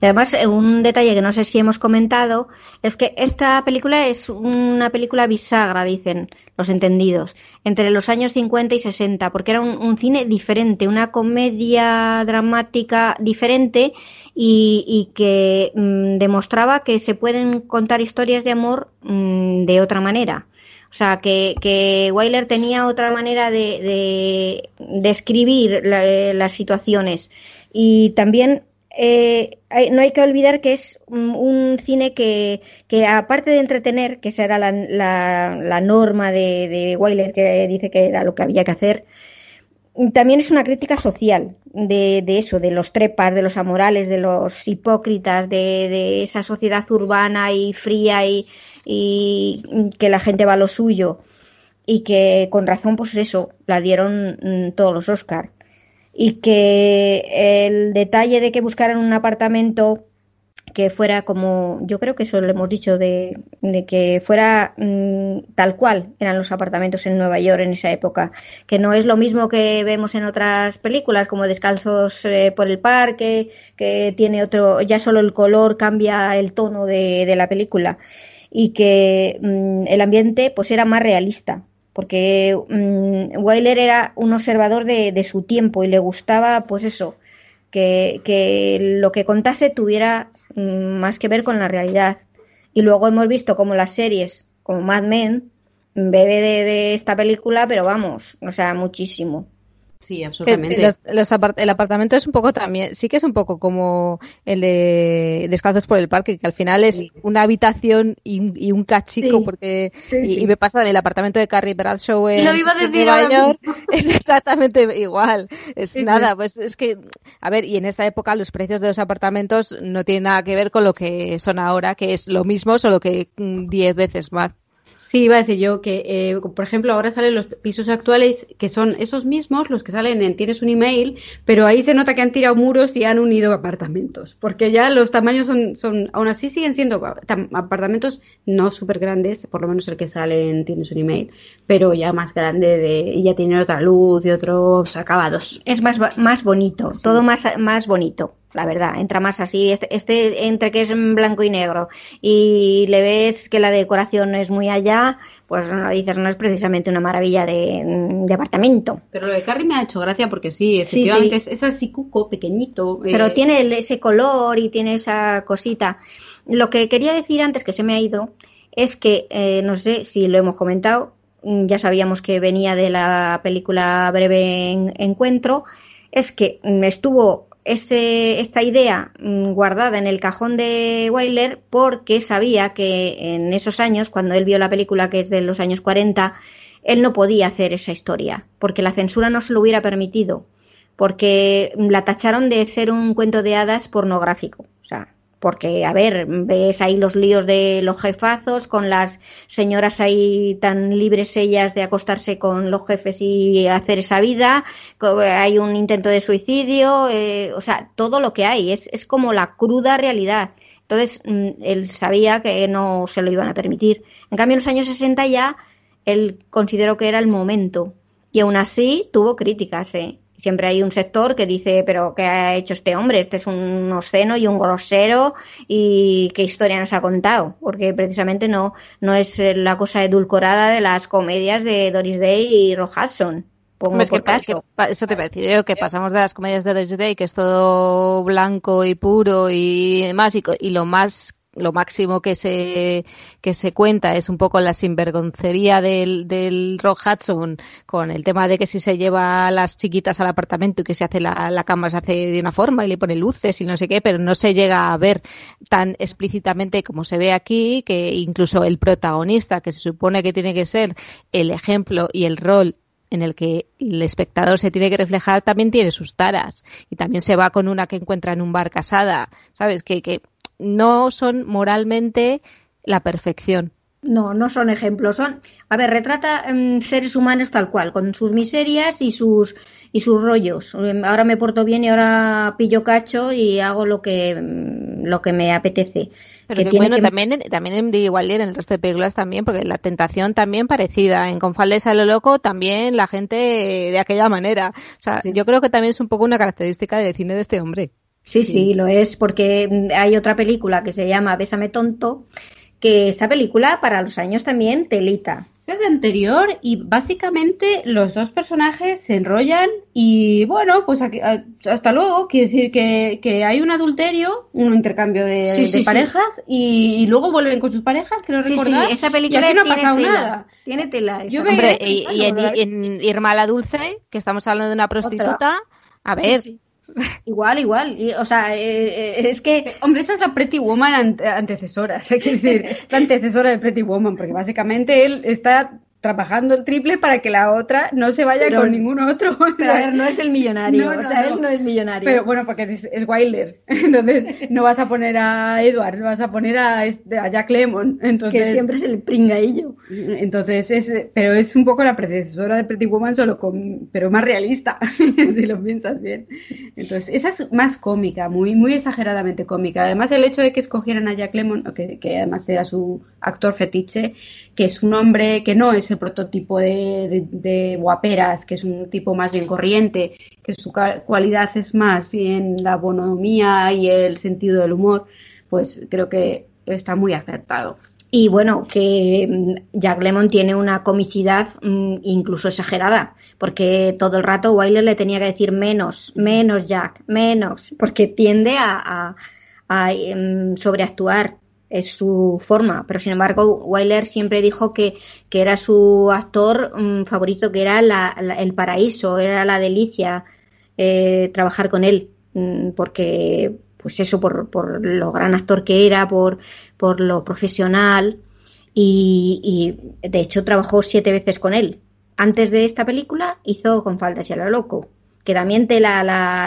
Y además, eh, un detalle que no sé si hemos comentado es que esta película es una película bisagra, dicen los entendidos, entre los años 50 y 60, porque era un, cine diferente, una comedia dramática diferente y, que mm, demostraba que se pueden contar historias de amor mm, de otra manera. O sea, que, que Weiler tenía otra manera de, de, escribir eh, las situaciones. Y también eh, no hay que olvidar que es un, cine que, que, aparte de entretener, que esa era la, la, norma de, de Weiler, que dice que era lo que había que hacer, también es una crítica social de, de, eso, de los trepas, de los amorales, de los hipócritas, de, de esa sociedad urbana y fría y, y, que la gente va a lo suyo. Y que con razón, pues eso, la dieron mm, todos los Oscars y que el detalle de que buscaran un apartamento que fuera como, yo creo que eso lo hemos dicho, de, que fuera mm, tal cual eran los apartamentos en Nueva York en esa época, que no es lo mismo que vemos en otras películas como Descalzos eh, por el parque, que tiene otro, ya solo el color cambia el tono de, de la película y que mm, el ambiente pues era más realista porque um, Weiler era un observador de, su tiempo y le gustaba, pues eso, que, lo que contase tuviera mm, más que ver con la realidad. Y luego hemos visto como las series, como Mad Men, bebe de esta película, pero vamos, o sea, muchísimo. Sí, absolutamente. el apartamento es un poco también, sí que es un poco como el de Descalzos por el Parque, que al final es una habitación y, un cachico, porque y, me pasa el apartamento de Carrie Bradshaw en Nueva York, es exactamente igual. Es nada, pues es que, a ver, y en esta época los precios de los apartamentos no tienen nada que ver con lo que son ahora, que es lo mismo, solo que 10 veces más. Sí, iba a decir yo que, eh, por ejemplo, ahora salen los pisos actuales que son esos mismos, los que salen en Tienes un email, pero ahí se nota que han tirado muros y han unido apartamentos, porque ya los tamaños son, son aún así siguen siendo apartamentos no súper grandes, por lo menos el que sale en Tienes un email, pero ya más grande de, y ya tiene otra luz y otros acabados. Es más, más bonito, todo más, más bonito la verdad, entra más así, este, este, entre que es en blanco y negro y le ves que la decoración es muy allá, pues no dices, no es precisamente una maravilla de, apartamento. Pero lo de Carrie me ha hecho gracia porque sí, efectivamente Es, así cuco, pequeñito. Pero eh, tiene ese color y tiene esa cosita. Lo que quería decir antes que se me ha ido es que, eh, no sé si lo hemos comentado, ya sabíamos que venía de la película Breve Encuentro, es que estuvo esta idea mm, guardada en el cajón de Weiler porque sabía que en esos años, cuando él vio la película que es de los años 40, él no podía hacer esa historia, porque la censura no se lo hubiera permitido, porque la tacharon de ser un cuento de hadas pornográfico. O sea, porque, a ver, ves ahí los líos de los jefazos, con las señoras ahí tan libres ellas de acostarse con los jefes y hacer esa vida, hay un intento de suicidio, eh, o sea, todo lo que hay, es, es como la cruda realidad. Entonces, mm, él sabía que no se lo iban a permitir. En cambio, en los años 60 ya, él consideró que era el momento. Y aún así tuvo críticas, ¿eh? Siempre hay un sector que dice, pero ¿qué ha hecho este hombre? Este es un obsceno y un grosero y qué historia nos ha contado, porque precisamente no, no es la cosa edulcorada de las comedias de Doris Day y Rock Hudson. Pongo por caso. eso te iba a decir yo, que pasamos de las comedias de Doris Day, que es todo blanco y puro y demás, y, y lo más lo máximo que se, que se cuenta es un poco la sinvergoncería del, del Rock Hudson con el tema de que si se lleva a las chiquitas al apartamento y que se hace la, la cama se hace de una forma y le pone luces y no sé qué, pero no se llega a ver tan explícitamente como se ve aquí, que incluso el protagonista, que se supone que tiene que ser el ejemplo y el rol en el que el espectador se tiene que reflejar también tiene sus taras y también se va con una que encuentra en un bar casada, ¿sabes? Que, que no son moralmente la perfección. No, no son ejemplos, son, a ver, retrata em, seres humanos tal cual, con sus miserias y sus y sus rollos. Em, ahora me porto bien y ahora pillo cacho y hago lo que em, lo que me apetece. Pero que bueno, también también igual en el resto de películas también, porque la tentación también parecida. En Confales a lo loco también la gente de aquella manera. O sea, yo creo que también es un poco una característica del cine de este hombre. Sí, sí, lo es, porque mm, hay otra película que se llama Bésame tonto, que esa película para los años también telita. Es anterior y básicamente los dos personajes se enrollan y bueno, pues aquí- a- hasta luego. Quiere decir que, que hay un adulterio, un intercambio de, Sí, de sí, sí. parejas y, y luego vuelven con sus parejas, creo Sí, recordar. sí, esa y película aquí no ha tiene pasado tela. nada. Tiene tela. esa Yo Hombre, y, y en, Claro, en Irma la Dulce, que estamos hablando de una prostituta, a ver, Igual, igual. Y, o sea, eh, eh, es que Hombre, esa es la Pretty Woman ante- antecesora, quiero decir, la antecesora de Pretty Woman, porque básicamente él está trabajando el triple para que la otra no se vaya Pero- con ningún otro. Pero a ver, no es el millonario. No, no, o sea, no. él no es millonario. Pero bueno, porque es, es Wilder. Entonces, no vas a poner a Edward, vas a poner a, este- a Jack Lemmon. Entonces, que siempre es el pringaillo. entonces es, pero es un poco la predecesora de Pretty Woman, solo con, pero más realista, si lo piensas bien. Entonces, esa es más cómica, muy, muy exageradamente cómica. Además, el hecho de que escogieran a Jack Lemmon, que, que además era su actor fetiche, que es un hombre que no es prototipo de, guaperas, que es un tipo más bien corriente, que su cualidad es más bien la bonomía y el sentido del humor, pues creo que está muy acertado. Y bueno, que mm, Jack Lemmon tiene una comicidad mm, incluso exagerada, porque todo el rato Wyler le tenía que decir menos, menos Jack, menos, porque tiende a, em, sobreactuar, es su forma, pero sin embargo Wyler siempre dijo que, que era su actor mm, favorito, que era la- el paraíso, era la delicia eh, trabajar con él, mm, porque pues eso, por, por lo gran actor que era, por, por lo profesional y, de hecho trabajó siete veces con él. Antes de esta película hizo Con faldas y a lo loco, que también te la,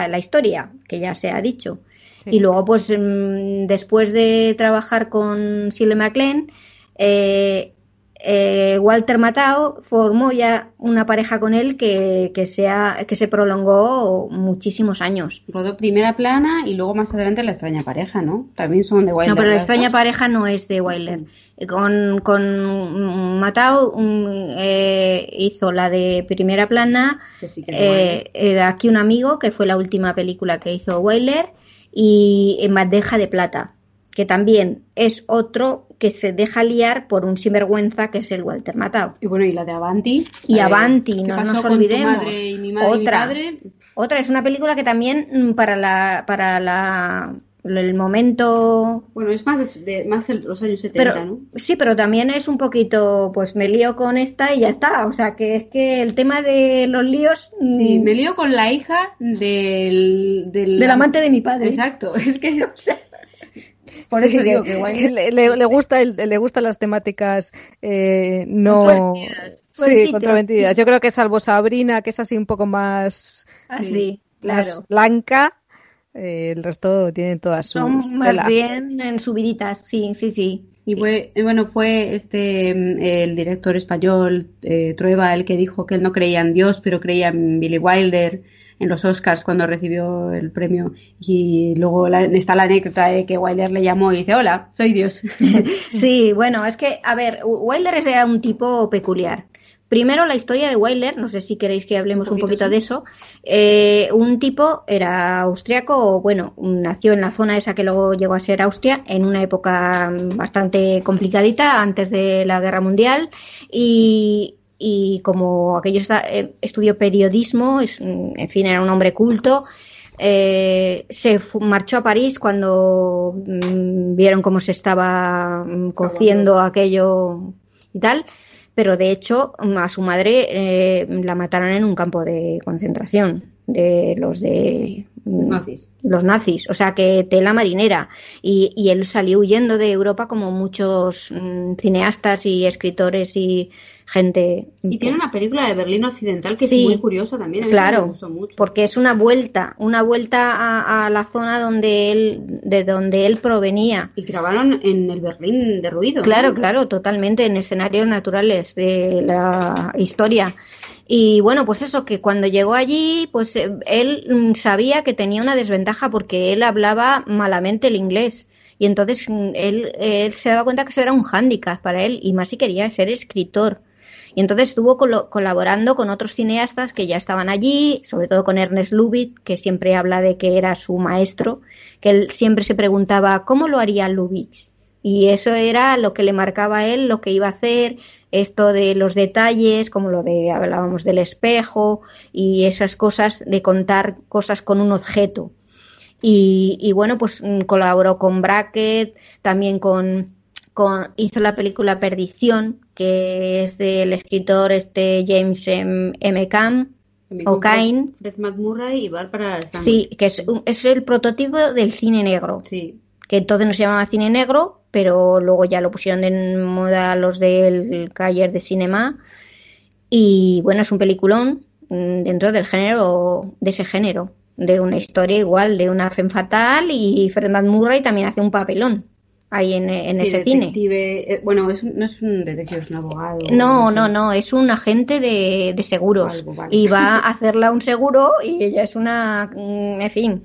la historia, que ya se ha dicho. Sí. Y luego, pues mm, después de trabajar con Shirley MacLaine, eh, eh, Walter Matthau formó ya una pareja con él que, que, sea, que se prolongó muchísimos años. Rodó primera plana y luego más adelante la extraña pareja, ¿no? También son de Wilder. No, pero la extraña pareja no es de Wyler. Con, con Matau mm, eh, hizo la de primera plana, Que sí que Wilder. eh, eh, Aquí un amigo, que fue la última película que hizo Wyler, y En bandeja de plata, que también es otro que se deja liar por un sinvergüenza que es el Walter Matthau. Y bueno, y la de Avanti. Y Avanti, ¿Qué no nos olvidemos. madre y mi madre y mi Otra. padre? Otra es una película que también mm, para la para la el momento Bueno, es más de, más de los años 70, pero ¿no? sí, pero también es un poquito pues me lío con esta y ya está, o sea, que es que el tema de los líos mm, Sí, me lío con la hija del... Del, del amante de mi padre. Exacto, es que... Por eso Sí, digo que que Wilder- le, le- le gusta el- le gustan las temáticas eh, no. Pues sí, sí, controvertidas. Yo creo que salvo Sabrina, que es así un poco más, Así, más claro. blanca, eh, el resto tienen todas sus Son más tela. bien en subiditas, sí, sí, sí. Y fue, eh, bueno, fue este mm, el director español eh, Trueba el que dijo que él no creía en Dios, pero creía en Billy Wilder en los Oscars cuando recibió el premio. Y luego la- está la anécdota de que Wilder le llamó y dice, hola, soy Dios. Sí, bueno, es que, a ver, Wilder era un tipo peculiar. Primero la historia de Wilder, no sé si queréis que hablemos un Un poquito, de eso. Eh, un tipo era austriaco, o bueno, nació en la zona esa que luego llegó a ser Austria, en una época bastante complicadita, antes de la Guerra Mundial, y, y como aquello está- eh, estudió periodismo, es, mm, en fin, era un hombre culto, eh, se marchó a París cuando mm, vieron cómo se estaba mm, cociendo aquello y tal, pero de hecho mm, a su madre eh, la mataron en un campo de concentración de los de mm, Nazis. los nazis, o sea que tela marinera y, y él salió huyendo de Europa como muchos mm, cineastas y escritores y gente Y tiene una película de Berlín Occidental que Sí. es muy curiosa también. a mí Claro, me gustó mucho. porque es una vuelta, una vuelta a, a la zona donde él, de donde él provenía. Y grabaron en el Berlín derruido. Claro, ¿no? claro, totalmente en escenarios naturales de la historia. Y bueno, pues eso, que cuando llegó allí, pues eh, él mm, sabía que tenía una desventaja porque él hablaba malamente el inglés. Y entonces mm, él, él se daba cuenta que eso era un hándicap para él, y más si quería ser escritor. Y entonces estuvo colaborando con otros cineastas que ya estaban allí, sobre todo con Ernest Lubitsch, que siempre habla de que era su maestro, que él siempre se preguntaba cómo lo haría Lubitsch. Y eso era lo que le marcaba a él, lo que iba a hacer, esto de los detalles, como lo de hablábamos del espejo y esas cosas de contar cosas con un objeto. Y, bueno, pues mm, colaboró con Brackett, también con, con, hizo la película Perdición, que es del escritor este James M. M. Camp, o Cain. Murray y Barbara Sí, que es, es el prototipo del cine negro. Sí. Que entonces no se llamaba cine negro, pero luego ya lo pusieron en moda los del Cayer de Cinema. Y bueno, es un peliculón mm, dentro del género, de ese género de una historia igual, de una femme fatal y Fernand Murray también hace un papelón ahí en, ese cine. Eh, bueno, no es un detective, es un abogado. No, no, no, es un agente de, seguros y va a hacerla un seguro y ella es una, mm, en fin,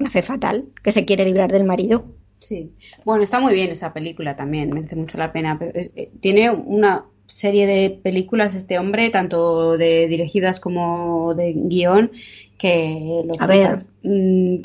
una fe fatal que se quiere librar del marido. Sí, bueno, está muy bien esa película también, merece mucho la pena. Pero eh, tiene una serie de películas este hombre, tanto de dirigidas como de guion, que a ver mm,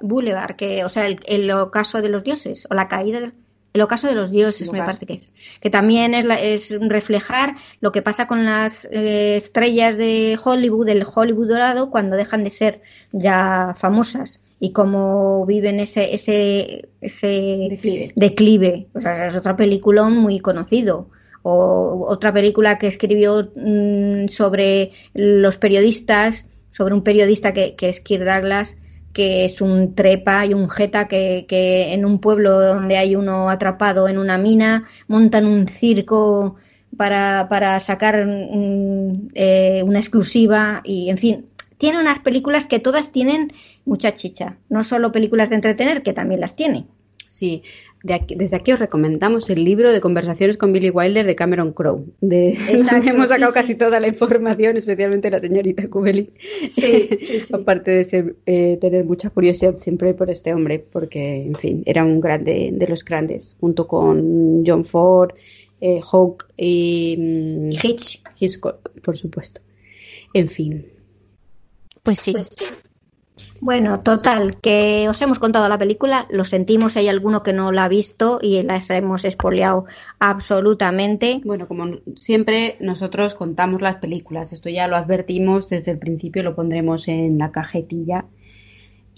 Boulevard, que o sea el, ocaso de los dioses o la caída el ocaso de los dioses me parece que es que también es, es reflejar lo que pasa con las eh, estrellas de Hollywood del Hollywood dorado cuando dejan de ser ya famosas y cómo viven ese ese ese declive, declive. O sea, es otra película muy conocido. O otra película que escribió mm, sobre los periodistas sobre un periodista que, es Kirk Douglas, que es un trepa y un jeta que, en un pueblo donde hay uno atrapado en una mina montan un circo para, para sacar mm, eh, una exclusiva y, en fin, tiene unas películas que todas tienen mucha chicha, no solo películas de entretener, que también las tiene. Sí, desde aquí os recomendamos el libro de conversaciones con Billy Wilder de Cameron Crowe. De, hemos sacado casi toda la información, especialmente la señorita Kubeli. Sí, Aparte de ser, eh, tener mucha curiosidad siempre por este hombre, porque, en fin, era un grande de los grandes, junto con John Ford, eh, Hawke y mm, Hitch. Hitchcock, por supuesto. En fin. Pues sí. Pues sí. Bueno, total, que os hemos contado la película, lo sentimos, hay alguno que no la ha visto y las hemos espoleado absolutamente. Bueno, como siempre, nosotros contamos las películas, esto ya lo advertimos desde el principio, lo pondremos en la cajetilla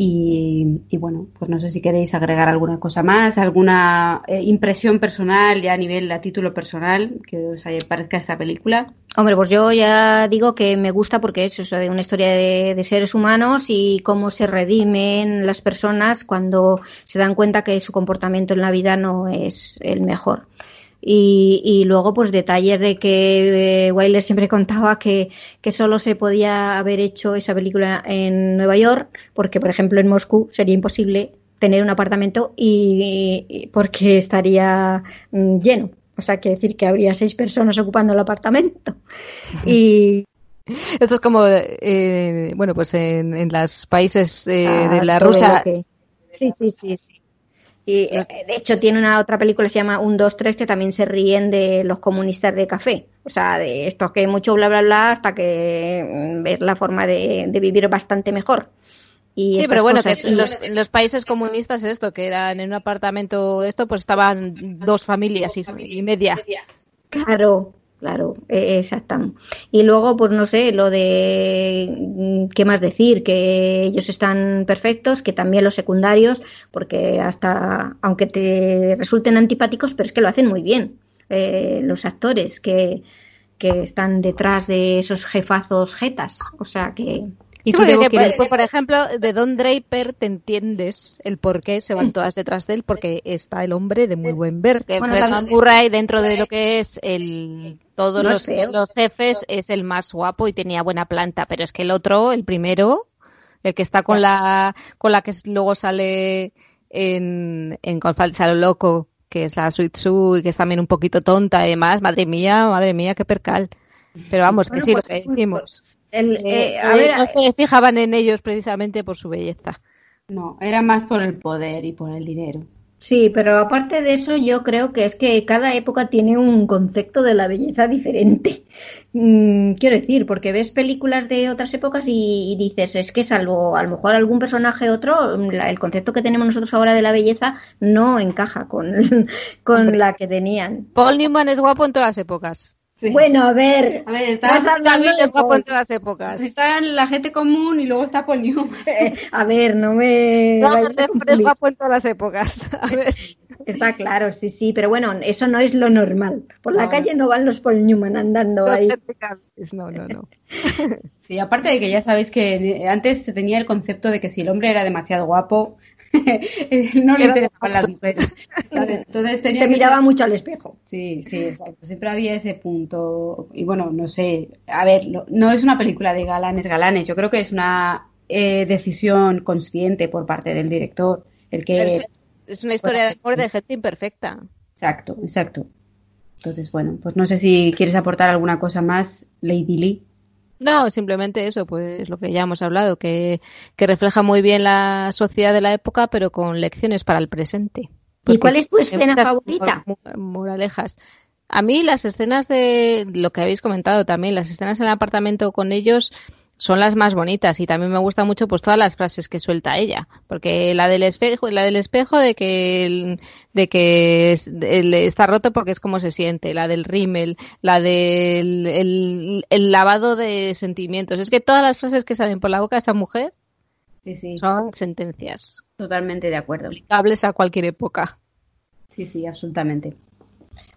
y, bueno, pues no sé si queréis agregar alguna cosa más, alguna eh, impresión personal ya a nivel, a título personal, que os parezca esta película. Hombre, pues yo ya digo que me gusta porque es una historia de, seres humanos y cómo se redimen las personas cuando se dan cuenta que su comportamiento en la vida no es el mejor. Y, y, luego, pues detalles de que eh, Wilder siempre contaba que, que, solo se podía haber hecho esa película en Nueva York, porque, por ejemplo, en Moscú sería imposible tener un apartamento y, porque estaría mm, lleno. O sea, que decir que habría seis personas ocupando el apartamento. Y, esto es como, eh, bueno, pues en, en los países eh, de ah, la Rusia. Sí, sí, sí, sí. Y eh, de hecho tiene una otra película que se llama Un, dos, tres que también se ríen de los comunistas de café. O sea, de esto que mucho bla bla bla hasta que mm, ves la forma de, vivir bastante mejor. Y sí, pero bueno, que en los, países comunistas esto, que eran en un apartamento esto, pues estaban dos familias y media. Claro, Claro, exacto. Y luego, pues no sé, lo de mm, qué más decir, que ellos están perfectos, que también los secundarios, porque hasta, aunque te resulten antipáticos, pero es que lo hacen muy bien. Eh, los actores que, que están detrás de esos jefazos jetas. O sea que, y por, ejemplo, de Don Draper te entiendes el por qué se van todas detrás de él, porque está el hombre de muy buen ver. Que bueno, Murray, dentro de lo que es el todos los, los, jefes, es el más guapo y tenía buena planta, pero es que el otro, el primero, el que está con la con la que luego sale en, en Con lo loco, que es la Sweet Sue y que es también un poquito tonta y demás, madre mía, madre mía, qué percal. Pero vamos, que sí, lo pues que decimos. El, eh, eh, a ver, no se fijaban en ellos precisamente por su belleza. No, era más por el poder y por el dinero. Sí, pero aparte de eso, yo creo que es que cada época tiene un concepto de la belleza diferente. Mm, quiero decir, porque ves películas de otras épocas y, y dices, es que salvo a lo mejor algún personaje otro, la- el concepto que tenemos nosotros ahora de la belleza no encaja con, con la que tenían. Paul Newman es guapo en todas las épocas. Sí. Bueno, a ver, a ver, está, de en las épocas. está la gente común y luego está Paul Newman. Eh, a ver, no me No, es guapo en todas las épocas. A ver. Está claro, sí, sí, pero bueno, eso no es lo normal. Por la calle no van los Paul Newman andando Los ahí. No, no, no. Sí, aparte de que ya sabéis que antes se tenía el concepto de que si el hombre era demasiado guapo, no le interesaban las mujeres. ¿sabes? Entonces tenía Se miraba mucho al espejo. Sí, sí, exacto. Siempre había ese punto. Y bueno, no sé. A ver, lo- no es una película de galanes, galanes. Yo creo que es una eh, decisión consciente por parte del director. El que. Es- Es una historia de amor de gente imperfecta. Exacto, exacto. Entonces, bueno, pues no sé si quieres aportar alguna cosa más, Lady Lee. No, simplemente eso, pues lo que ya hemos hablado, que, que refleja muy bien la sociedad de la época, pero con lecciones para el presente. ¿Y cuál es tu escena favorita? mor- Moralejas. A mí las escenas de lo que habéis comentado también, las escenas en el apartamento con ellos son las más bonitas y también me gusta mucho pues todas las frases que suelta ella, porque la del espejo, la del espejo de que el- de que es- el- está roto porque es como se siente, la del rímel, la del el, el lavado de sentimientos, es que todas las frases que salen por la boca de esa mujer Sí, sí, son sentencias totalmente de acuerdo. aplicables a cualquier época. Sí, sí, absolutamente.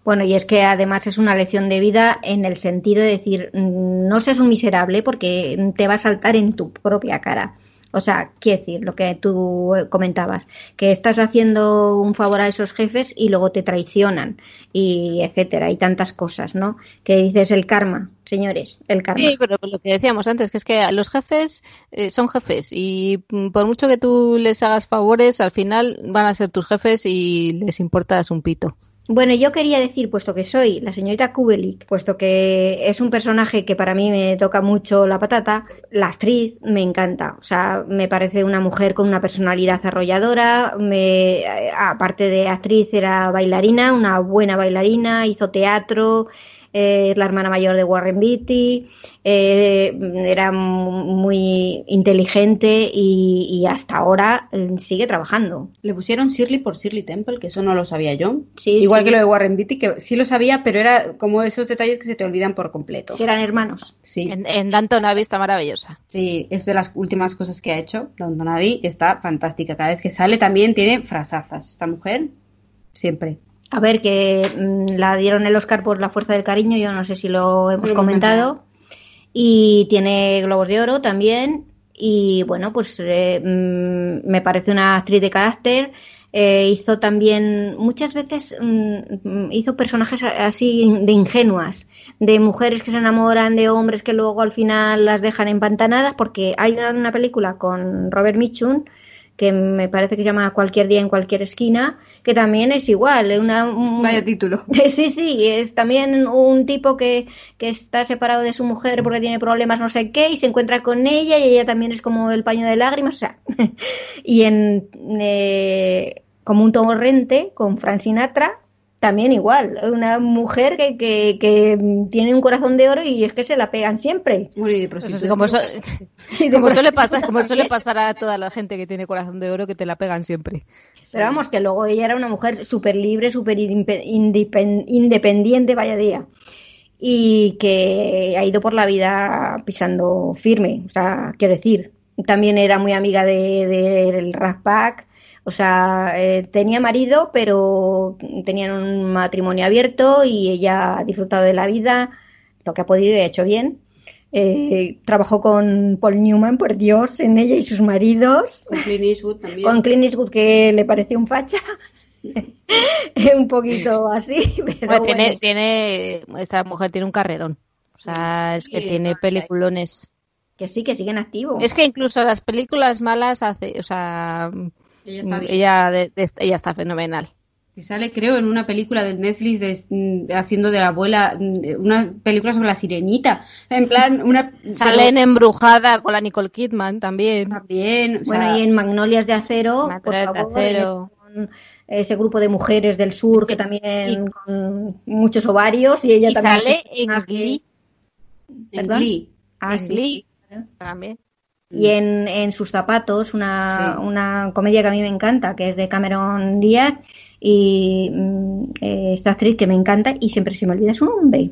Bueno, y es que además es una lección de vida en el sentido de decir, mm, no seas un miserable porque te va a saltar en tu propia cara. O sea, quiero decir, lo que tú eh, comentabas, que estás haciendo un favor a esos jefes y luego te traicionan y etcétera, y tantas cosas, ¿no? Que dices el karma, señores, el karma. Sí, pero lo que decíamos antes, que es que los jefes eh, son jefes y mm, por mucho que tú les hagas favores, al final van a ser tus jefes y les importas un pito. Bueno, yo quería decir, puesto que soy la señorita Kubelik, puesto que es un personaje que para mí me toca mucho la patata, la actriz me encanta. O sea, me parece una mujer con una personalidad arrolladora. Me, eh, aparte de actriz, era bailarina, una buena bailarina, hizo teatro. Eh, es la hermana mayor de Warren Beatty, eh, era muy inteligente y, y hasta ahora eh, sigue trabajando. Le pusieron Shirley por Shirley Temple, que eso no lo sabía yo. Sí, Igual sí. que lo de Warren Beatty, que sí lo sabía, pero era como esos detalles que se te olvidan por completo. que eran hermanos. Sí, En, en Danton Abbey está maravillosa. sí, es de las últimas cosas que ha hecho Downton Abbey, está fantástica. Cada vez que sale también tiene frasazas. Esta mujer, siempre. A ver, que mm, la dieron el Oscar por La Fuerza del Cariño, yo no sé si lo hemos comentado. Y tiene Globos de Oro también. Y bueno, pues eh, mm, me parece una actriz de carácter. Eh, hizo también, muchas veces mm, hizo personajes así de ingenuas, de mujeres que se enamoran de hombres que luego al final las dejan empantanadas, porque hay una, una película con Robert Mitchum que me parece que se llama Cualquier día en cualquier esquina, que también es igual, una, un- Vaya título. Sí, sí, es también un tipo que, que está separado de su mujer porque tiene problemas no sé qué y se encuentra con ella y ella también es como el paño de lágrimas, o sea, y en eh, como un torrente con Frank Sinatra, también igual, una mujer que, que, que tiene un corazón de oro y es que se la pegan siempre. De Pues así como, so- Y de como suele pasar, como suele pasar a toda la gente que tiene corazón de oro que te la pegan siempre. Pero vamos, que luego ella era una mujer súper libre, súper independiente, vaya día. Y que ha ido por la vida pisando firme. O sea, quiero decir, también era muy amiga de- del Rat Pack. O sea, eh, tenía marido, pero tenían un matrimonio abierto y ella ha disfrutado de la vida, lo que ha podido y ha hecho bien. Eh, trabajó con Paul Newman, por Dios, en ella y sus maridos Con Clint Eastwood también. con Clint Eastwood que le pareció un facha un poquito así pero Bueno, tiene, bueno. tiene, esta mujer tiene un carrerón. O sea, es que Sí, tiene no, peliculones. que sí que siguen activos Es que incluso las películas malas hace, o sea, Ella está bien. ella, de- de- ella está fenomenal. Que sale, creo, en una película del Netflix de- mm, haciendo de la abuela, mm, una película sobre la sirenita. En plan, una. Sale en Embrujada con la Nicole Kidman también. También. bueno sea, y en Magnolias de acero por Magnolias de favor acero. con ese grupo de mujeres del sur que también con muchos ovarios y ella Y también sale en Glee. En. Glee. Ah, sí, sí. También. Y en, en sus zapatos, una, Sí. una comedia que a mí me encanta, que es de Cameron Díaz, y mm, eh, esta actriz que me encanta y siempre se me olvida su nombre.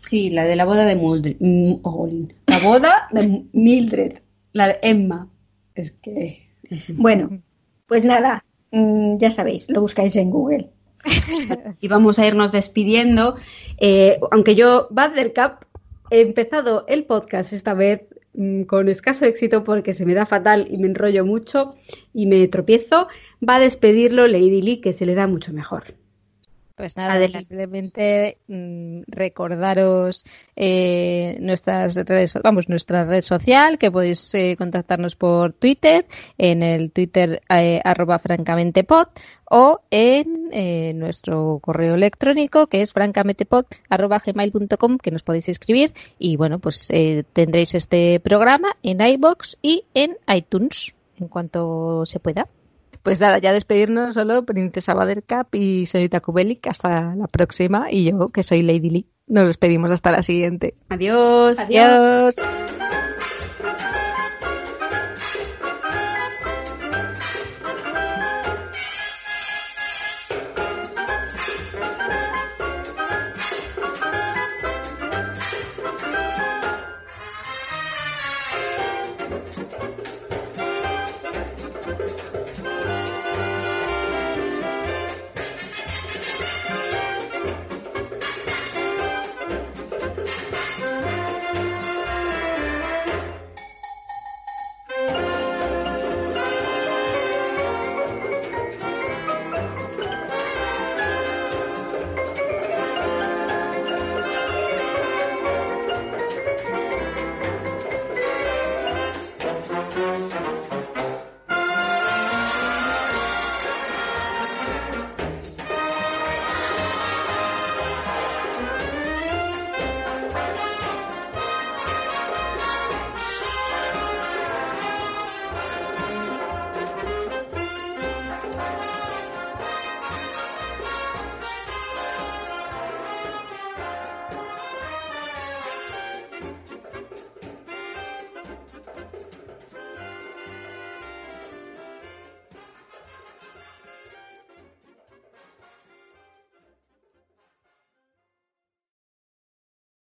Sí, la de la boda de Mildred. Mm, oh. La boda de Mildred. La de Emma. Es que. Bueno, pues nada, mm, ya sabéis, lo buscáis en Google. Y vamos a irnos despidiendo. Eh, aunque yo, Buttercup, he empezado el podcast esta vez mm, con escaso éxito porque se me da fatal y me enrollo mucho y me tropiezo, va a despedirlo Lady Lee, que se le da mucho mejor. Pues nada, Adelante. simplemente mm, recordaros eh, nuestras redes, vamos, nuestra red social, que podéis eh, contactarnos por Twitter, en el Twitter eh, arroba francamentepod o en eh, nuestro correo electrónico que es francamentepod arroba gmail.com que nos podéis escribir y bueno, pues eh, tendréis este programa en iBox y en iTunes en cuanto se pueda. Pues nada, ya despedirnos solo, Princesa Buttercup y señorita Kubelik, hasta la próxima, y yo, que soy Lady Lee. Nos despedimos hasta la siguiente. Adiós. Adiós.